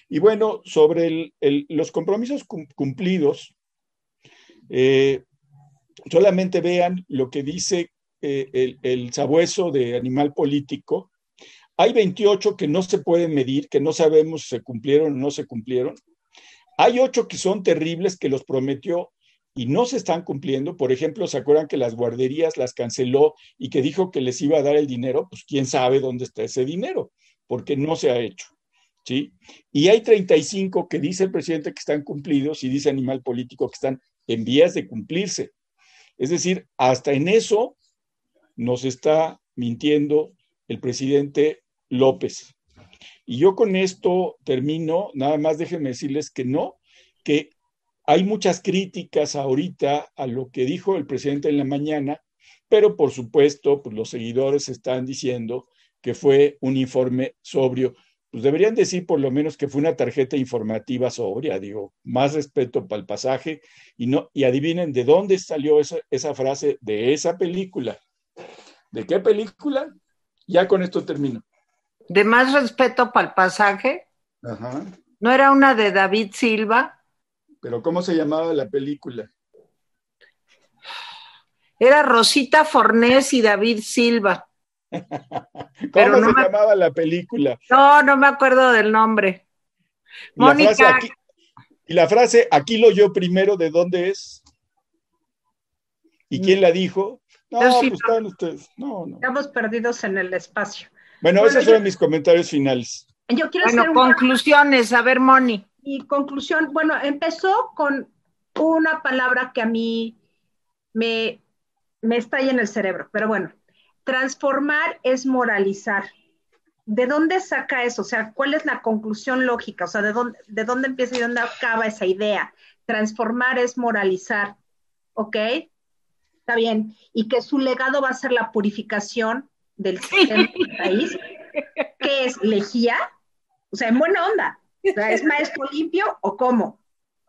Y bueno, sobre los compromisos cumplidos, eh, solamente vean lo que dice eh, el, sabueso de animal político. Hay 28 que no se pueden medir, que no sabemos si se cumplieron o no se cumplieron. Hay ocho que son terribles, que los prometió y no se están cumpliendo. Por ejemplo, ¿se acuerdan que las guarderías las canceló y que dijo que les iba a dar el dinero? Pues quién sabe dónde está ese dinero, porque no se ha hecho. ¿Sí? Y hay 35 que dice el presidente que están cumplidos y dice Animal Político que están en vías de cumplirse. Es decir, hasta en eso nos está mintiendo el presidente López. Y yo con esto termino, nada más déjenme decirles que no, que hay muchas críticas ahorita a lo que dijo el presidente en la mañana, pero por supuesto, pues los seguidores están diciendo que fue un informe sobrio. Pues deberían decir por lo menos que fue una tarjeta informativa sobria, digo, más respeto para el pasaje y no y adivinen de dónde salió esa, esa frase de esa película. ¿De qué película? Ya con esto termino. De más respeto para el pasaje. Ajá. ¿No era una de David Silva? pero ¿cómo se llamaba la película? Era Rosita Fornés y David Silva. ¿Cómo se llamaba la película? No, no me acuerdo del nombre. Mónica. y la frase, aquí lo yo primero, ¿de dónde es? ¿Y quién la dijo? No, pues están ustedes. No, no. Estamos perdidos en el espacio. Bueno, esos fueron mis comentarios finales. Yo quiero bueno, conclusiones. A ver, Moni. Y conclusión, bueno, empezó con una palabra que a mí me, me estalla en el cerebro, pero bueno, transformar es moralizar. ¿De dónde saca eso? O sea, ¿cuál es la conclusión lógica? O sea, ¿de dónde, de dónde empieza y dónde acaba esa idea? Transformar es moralizar, ¿ok? Está bien. Y que su legado va a ser la purificación del sistema del país, que es lejía, o sea, en buena onda, ¿Es maestro limpio o cómo?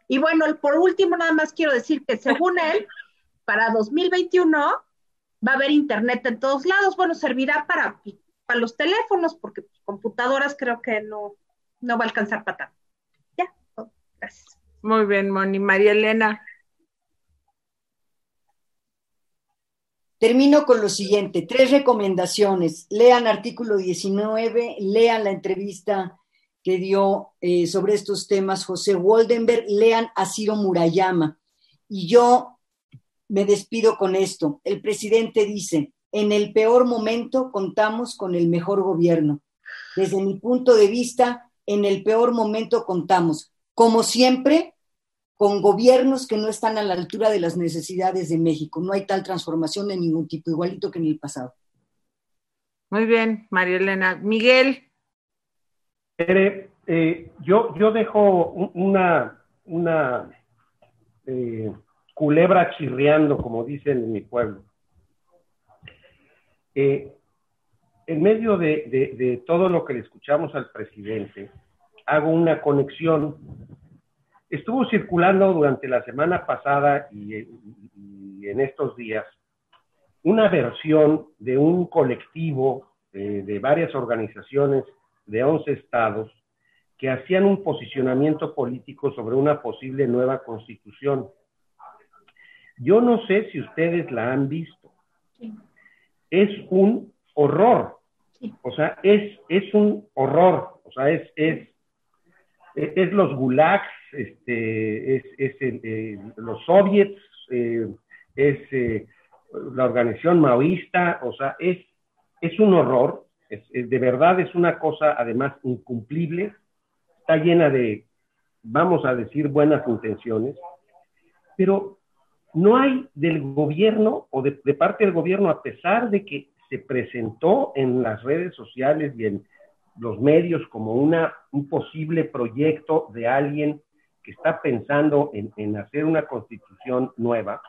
Y bueno, por último, nada más quiero decir que según él, para 2021 va a haber internet en todos lados. Bueno, servirá para, para los teléfonos, porque computadoras creo que no, no va a alcanzar para tanto. Ya, gracias. Muy bien, Moni. María Elena. Termino con lo siguiente, tres recomendaciones. Lean artículo 19, lean la entrevista que dio eh, sobre estos temas José Waldenberg, lean a Ciro Murayama. Y yo me despido con esto. El presidente dice, en el peor momento contamos con el mejor gobierno. Desde mi punto de vista, en el peor momento contamos, como siempre, con gobiernos que no están a la altura de las necesidades de México. No hay tal transformación de ningún tipo, igualito que en el pasado. Muy bien, María Elena. Miguel. Eh, yo, yo dejo una, una eh, culebra chirriando, como dicen en mi pueblo. Eh, en medio de, todo lo que le escuchamos al presidente, hago una conexión. Estuvo circulando durante la semana pasada y, y en estos días una versión de un colectivo de varias organizaciones de 11 estados que hacían un posicionamiento político sobre una posible nueva constitución. Yo no sé si ustedes la han visto. Es un horror. O sea, es, es un horror. O sea, es, es, es los gulags, este, es, es los soviets, eh, es eh, la organización maoísta. O sea, es, es un horror de verdad es una cosa además incumplible, está llena de, vamos a decir, buenas intenciones, pero no hay del gobierno o de, parte del gobierno, a pesar de que se presentó en las redes sociales y en los medios como una, un posible proyecto de alguien que está pensando en, hacer una constitución nueva,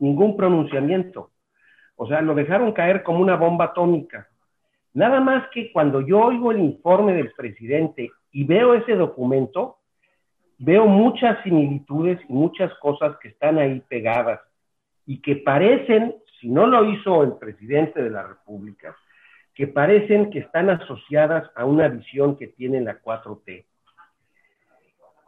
ningún pronunciamiento. O sea, lo dejaron caer como una bomba atómica. Nada más que cuando yo oigo el informe del presidente y veo ese documento, veo muchas similitudes y muchas cosas que están ahí pegadas y que parecen, si no lo hizo el presidente de la República, que parecen que están asociadas a una visión que tiene la 4T.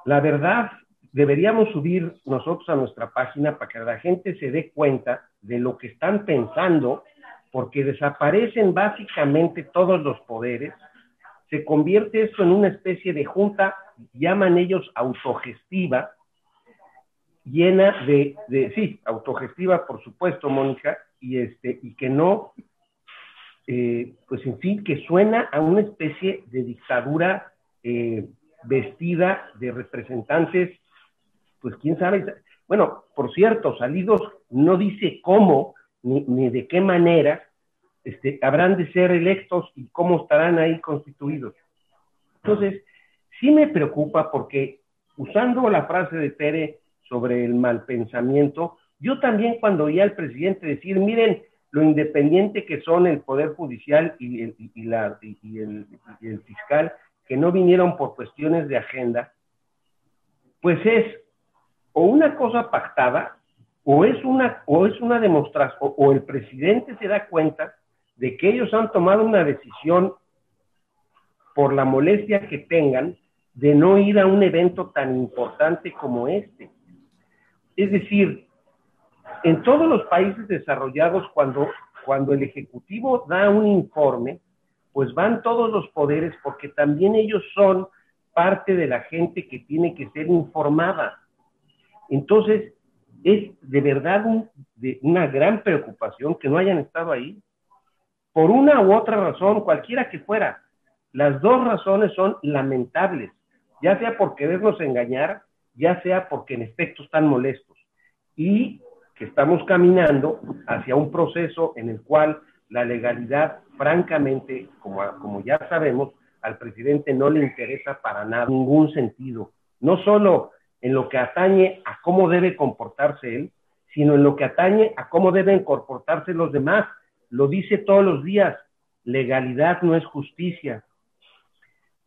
La verdad, deberíamos subir nosotros a nuestra página para que la gente se dé cuenta de lo que están pensando, porque desaparecen básicamente todos los poderes, se convierte esto en una especie de junta llaman ellos autogestiva, llena de, sí, autogestiva, por supuesto, Mónica, y, este, y que no, eh, pues en fin, que suena a una especie de dictadura eh, vestida de representantes, pues quién sabe, bueno, por cierto, salidos no dice cómo ni, de qué manera este, habrán de ser electos y cómo estarán ahí constituidos. Entonces, sí me preocupa porque usando la frase de Tere sobre el mal pensamiento, yo también cuando oía al presidente decir, miren lo independiente que son el Poder Judicial y el, la, y el fiscal, que no vinieron por cuestiones de agenda, pues es o una cosa pactada o es una, o es una demostración, o, el presidente se da cuenta de que ellos han tomado una decisión por la molestia que tengan de no ir a un evento tan importante como este. Es decir, en todos los países desarrollados, cuando, cuando el Ejecutivo da un informe, pues van todos los poderes porque también ellos son parte de la gente que tiene que ser informada. Entonces, es de verdad de una gran preocupación que no hayan estado ahí. Por una u otra razón, cualquiera que fuera, las dos razones son lamentables ya sea por querernos engañar, ya sea porque en efecto están molestos y que estamos caminando hacia un proceso en el cual la legalidad, francamente, como, ya sabemos, al presidente no le interesa para nada, ningún sentido, no solo en lo que atañe a cómo debe comportarse él, sino en lo que atañe a cómo deben comportarse los demás. Lo dice todos los días, legalidad no es justicia,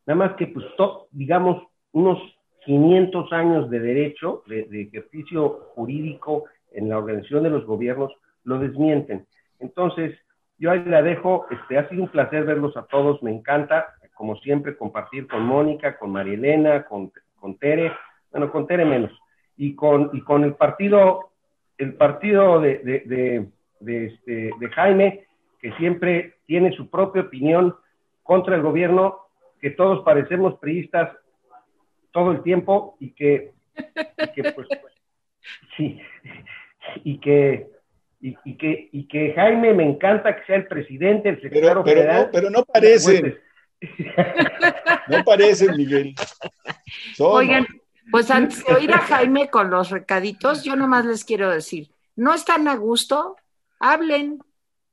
Nada más que, pues, digamos, unos 500 años de derecho, de, ejercicio jurídico en la organización de los gobiernos, lo desmienten. Entonces, yo ahí la dejo, este, ha sido un placer verlos a todos, me encanta, como siempre, compartir con Mónica, con María Elena, con, con Tere, bueno, con Tere menos, y con, y con el partido, el partido de, de, de, este, Jaime, que siempre tiene su propia opinión contra el gobierno que todos parecemos priistas todo el tiempo y que, pues, sí, y que, y, que, y que Jaime me encanta que sea el presidente, el secretario pero, general. No, pero no parecen. no parecen, Miguel. Oigan, pues antes de oír a Jaime con los recaditos, yo nomás les quiero decir, no están a gusto, hablen,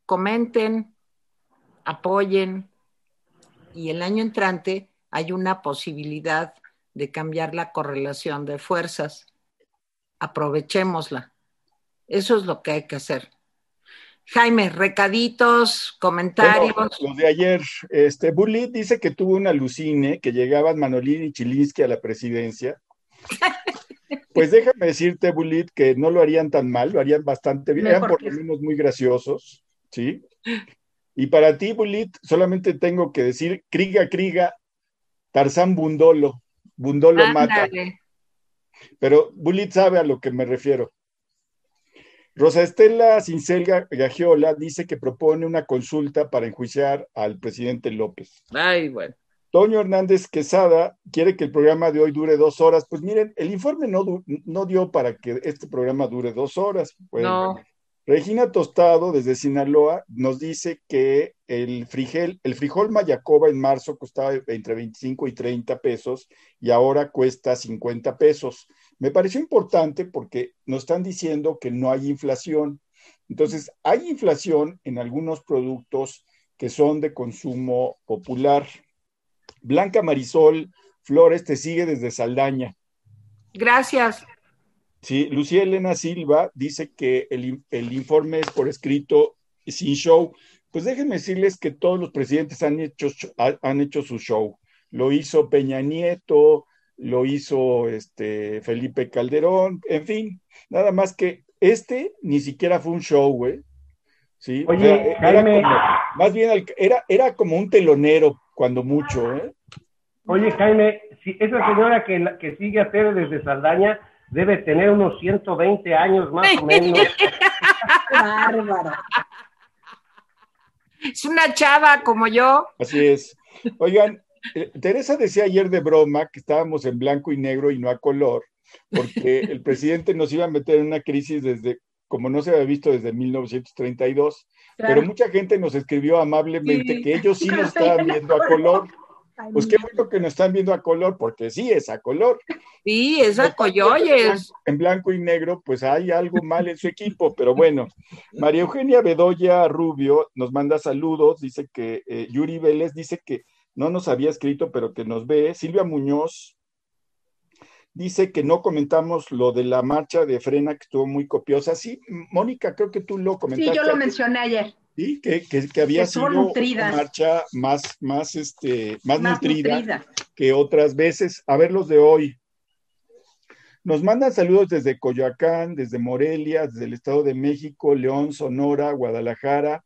comenten, apoyen, y el año entrante hay una posibilidad de cambiar la correlación de fuerzas. Aprovechémosla. Eso es lo que hay que hacer. Jaime, recaditos, comentarios. Bueno, de ayer, este Bullitt dice que tuvo una alucine, que llegaban Manolín y Chilinsky a la presidencia. Pues déjame decirte, Bullitt, que no lo harían tan mal, lo harían bastante bien, eran por lo menos muy graciosos, ¿sí? Y para ti, Bulit, solamente tengo que decir, Kriga, Kriga, Tarzán Bundolo, Bundolo mata. Pero Bulit sabe a lo que me refiero. Rosa Estela Cincelga Gagiola dice que propone una consulta para enjuiciar al presidente López. Ay, bueno. Toño Hernández Quesada quiere que el programa de hoy dure dos horas. Pues miren, el informe no, no dio para que este programa dure dos horas. no. Regina Tostado, desde Sinaloa, nos dice que el frijol, el frijol mayacoba en marzo costaba entre 25 y 30 pesos y ahora cuesta 50 pesos. Me pareció importante porque nos están diciendo que no hay inflación. Entonces, hay inflación en algunos productos que son de consumo popular. Blanca Marisol Flores te sigue desde Saldaña. Gracias. Sí, Lucía Elena Silva dice que el, informe es por escrito y sin show. Pues déjenme decirles que todos los presidentes han hecho, han hecho su show. Lo hizo Peña Nieto, lo hizo este Felipe Calderón, en fin, nada más que este ni siquiera fue un show, güey. Sí, Oye, más bien era, era como un telonero, cuando mucho, ¿eh? Oye, Jaime, si esa señora que, que sigue a Tere desde Saldaña debe tener unos 120 años más o menos. Bárbara. Es una chava como yo. Así es. Oigan, eh, Teresa decía ayer de broma que estábamos en blanco y negro y no a color, porque el presidente nos iba a meter en una crisis desde, como no se había visto desde 1932, pero mucha gente nos escribió amablemente que ellos sí nos estaban viendo a color. Pues qué bueno que nos están viendo a color, porque sí es a color. Sí, es a coyoyes. En blanco y negro, pues hay algo mal en su equipo, pero bueno. María Eugenia Bedoya Rubio nos manda saludos, dice que eh, Yuri Vélez dice que no nos había escrito, pero que nos ve. Silvia Muñoz dice que no comentamos lo de la marcha de frena que estuvo muy copiosa. Sí, Mónica, creo que tú lo comentaste. Sí, yo lo mencioné ayer. Sí, que, que, había sido una marcha más, más, este, más, nutrida, que otras veces. A ver los de hoy. Nos mandan saludos desde Coyoacán, desde Morelia, desde el Estado de México, León, Sonora, Guadalajara,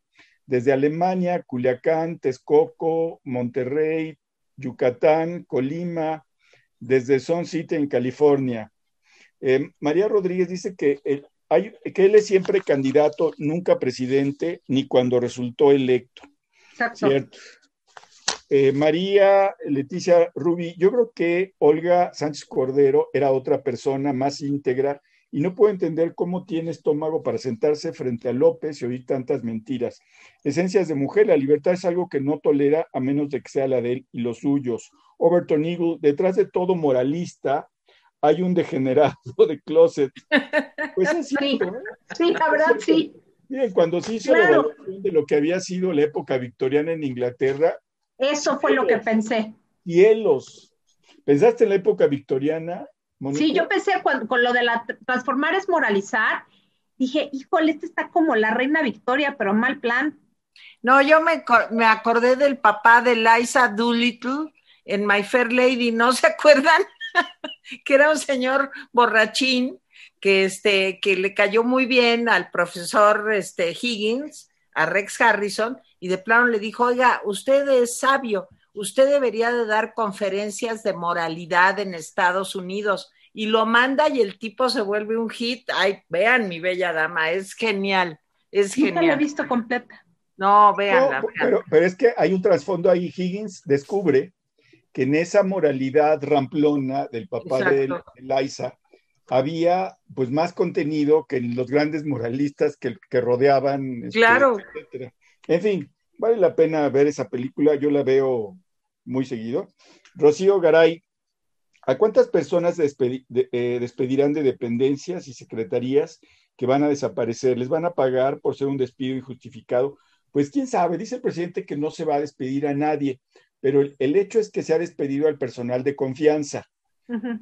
desde Alemania, Culiacán, Texcoco, Monterrey, Yucatán, Colima, desde Sun City en California. Eh, María Rodríguez dice que el, que él es siempre candidato, nunca presidente, ni cuando resultó electo. Exacto. ¿Cierto? Eh, María Leticia Rubí, yo creo que Olga Sánchez Cordero era otra persona más íntegra y no puedo entender cómo tiene estómago para sentarse frente a López y oír tantas mentiras. Esencias de mujer, la libertad es algo que no tolera a menos de que sea la de él y los suyos. Overton Eagle, detrás de todo moralista, hay un degenerado de closet. Pues es cierto, ¿eh? sí, la verdad, sí. Miren, cuando se hizo la evaluación de lo que había sido la época victoriana en Inglaterra. Eso fue lo que pensé. Cielos. ¿Pensaste en la época victoriana? Sí, yo pensé con lo de la transformar es moralizar. Dije, híjole, este está como la reina Victoria, pero mal plan. No, yo me, me acordé del papá de Liza Doolittle en My Fair Lady, ¿no se acuerdan? que era un señor borrachín que, este, que le cayó muy bien al profesor este, Higgins, a Rex Harrison, y de plano le dijo, oiga, usted es sabio, usted debería de dar conferencias de moralidad en Estados Unidos. Y lo manda y el tipo se vuelve un hit. Ay, vean mi bella dama, es genial, es genial. No la he visto completa. No, véanla. pero, pero, es que hay un trasfondo ahí. Higgins descubre que en esa moralidad ramplona del papá de Eliza había pues más contenido que en los grandes moralistas que, que rodeaban. Este, claro. En fin, vale la pena ver esa película, yo la veo muy seguido. Rocío Garay, ¿a cuántas personas eh, despedirán de dependencias y secretarías que van a desaparecer? ¿Les van a pagar por ser un despido injustificado? Pues quién sabe, dice el presidente que no se va a despedir a nadie, pero el, hecho es que se ha despedido al personal de confianza.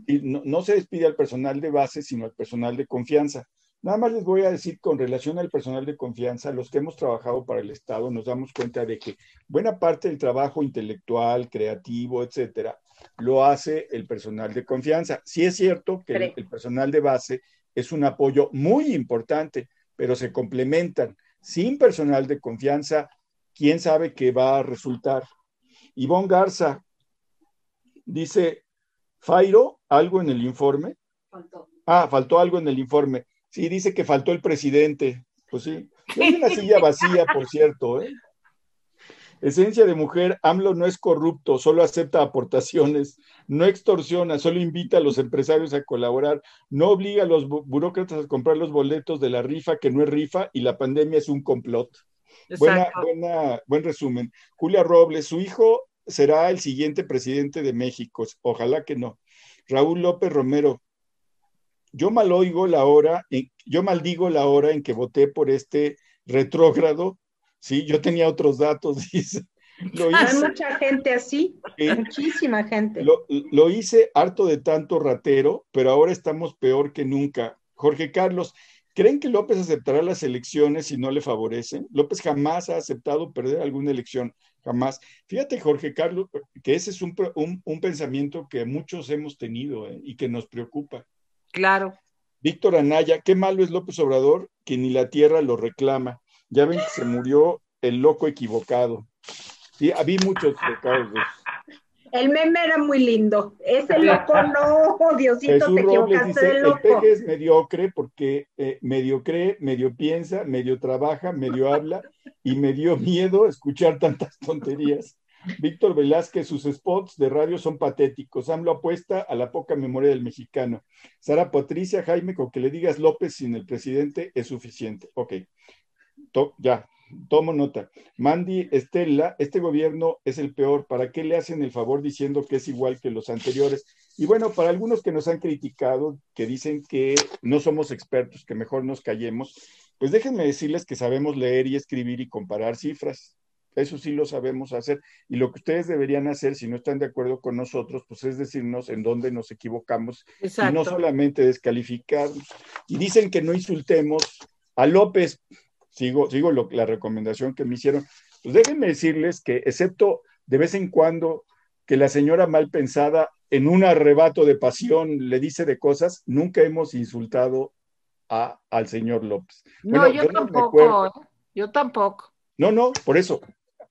Y no, se despide al personal de base, sino al personal de confianza. Nada más les voy a decir con relación al personal de confianza, los que hemos trabajado para el Estado nos damos cuenta de que buena parte del trabajo intelectual, creativo, etcétera, lo hace el personal de confianza. Sí es cierto que el, el personal de base es un apoyo muy importante, pero se complementan. Sin personal de confianza, quién sabe qué va a resultar. Ivonne Garza dice, Fairo, algo en el informe. Faltó. Ah, faltó algo en el informe. Sí, dice que faltó el presidente. Pues sí. Hay una silla vacía, por cierto. ¿eh? Esencia de mujer, AMLO no es corrupto, solo acepta aportaciones, no extorsiona, solo invita a los empresarios a colaborar, no obliga a los burócratas a comprar los boletos de la rifa, que no es rifa, y la pandemia es un complot. Buena, buena, buen resumen. Julia Robles, su hijo será el siguiente presidente de México, ojalá que no. Raúl López Romero, yo mal oigo la hora, yo maldigo la hora en que voté por este retrógrado Sí, yo tenía otros datos, dice. Hay mucha gente así, muchísima gente. Lo, hice harto de tanto ratero, pero ahora estamos peor que nunca. Jorge Carlos, ¿creen que López aceptará las elecciones si no le favorecen? López jamás ha aceptado perder alguna elección, jamás. Fíjate, Jorge Carlos, que ese es un, pensamiento que muchos hemos tenido ¿eh? y que nos preocupa. Claro. Víctor Anaya, qué malo es López Obrador que ni la tierra lo reclama. Ya ven que se murió el loco equivocado. Sí, había muchos pecados. El meme era muy lindo. Ese loco no, Diosito, Jesús te equivocaste loco. El peje es mediocre porque eh, medio cree, medio piensa, medio trabaja, medio habla y me dio miedo escuchar tantas tonterías. Víctor Velázquez, sus spots de radio son patéticos. AMLO apuesta a la poca memoria del mexicano. Sara Patricia, Jaime, con que le digas López sin el presidente es suficiente. Ok ya, tomo nota. Mandy Estela, este gobierno es el peor. ¿Para qué le hacen el favor diciendo que es igual que los anteriores? Y bueno, para algunos que nos han criticado, que dicen que no somos expertos, que mejor nos callemos, pues déjenme decirles que sabemos leer y escribir y comparar cifras. Eso sí lo sabemos hacer. Y lo que ustedes deberían hacer, si no están de acuerdo con nosotros, pues es decirnos en dónde nos equivocamos y no solamente descalificarnos. Y dicen que no insultemos a López sigo, sigo la recomendación que me hicieron. Pues déjenme decirles que, excepto de vez en cuando que la señora mal pensada en un arrebato de pasión le dice de cosas, nunca hemos insultado a, al señor López. No, yo, tampoco, ¿eh? yo tampoco. No, no, por eso,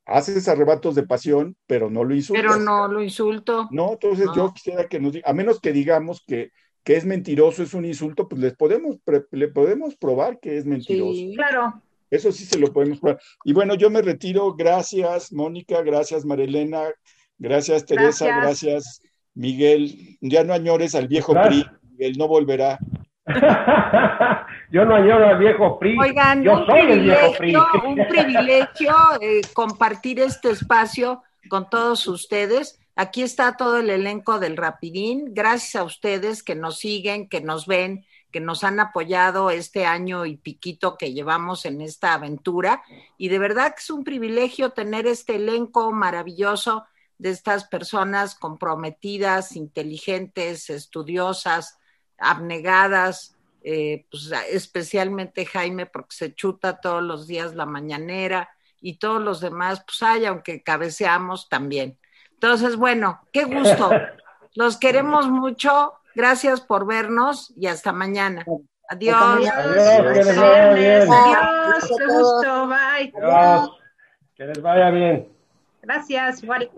haces arrebatos de pasión, pero no lo insultas. Pero no lo insulto. No, entonces yo quisiera que nos diga, a menos que digamos que, que es mentiroso, es un insulto, pues les podemos, le podemos probar que es mentiroso. Sí, claro. Eso sí se lo podemos probar. Y bueno, yo me retiro. Gracias, Mónica. Gracias, Marilena. Gracias, Teresa. Gracias. Miguel. Ya no añores al viejo PRI. Miguel no volverá. yo no añoro al viejo PRI. Oigan, yo soy el viejo PRI. un privilegio eh, compartir este espacio con todos ustedes. Aquí está todo el elenco del Rapidín. Gracias a ustedes que nos siguen, que nos ven, que nos han apoyado este año y piquito que llevamos en esta aventura. Y de verdad que es un privilegio tener este elenco maravilloso de estas personas comprometidas, inteligentes, estudiosas, abnegadas, eh, pues, especialmente Jaime porque se chuta todos los días la mañanera y todos los demás, pues hay, aunque cabeceamos también. Entonces, bueno, qué gusto. Los queremos mucho Gracias por vernos y hasta mañana. Adiós. Adiós. Adiós. Qué gusto. Bye. Adiós. Que les vaya bien. Gracias. Igual.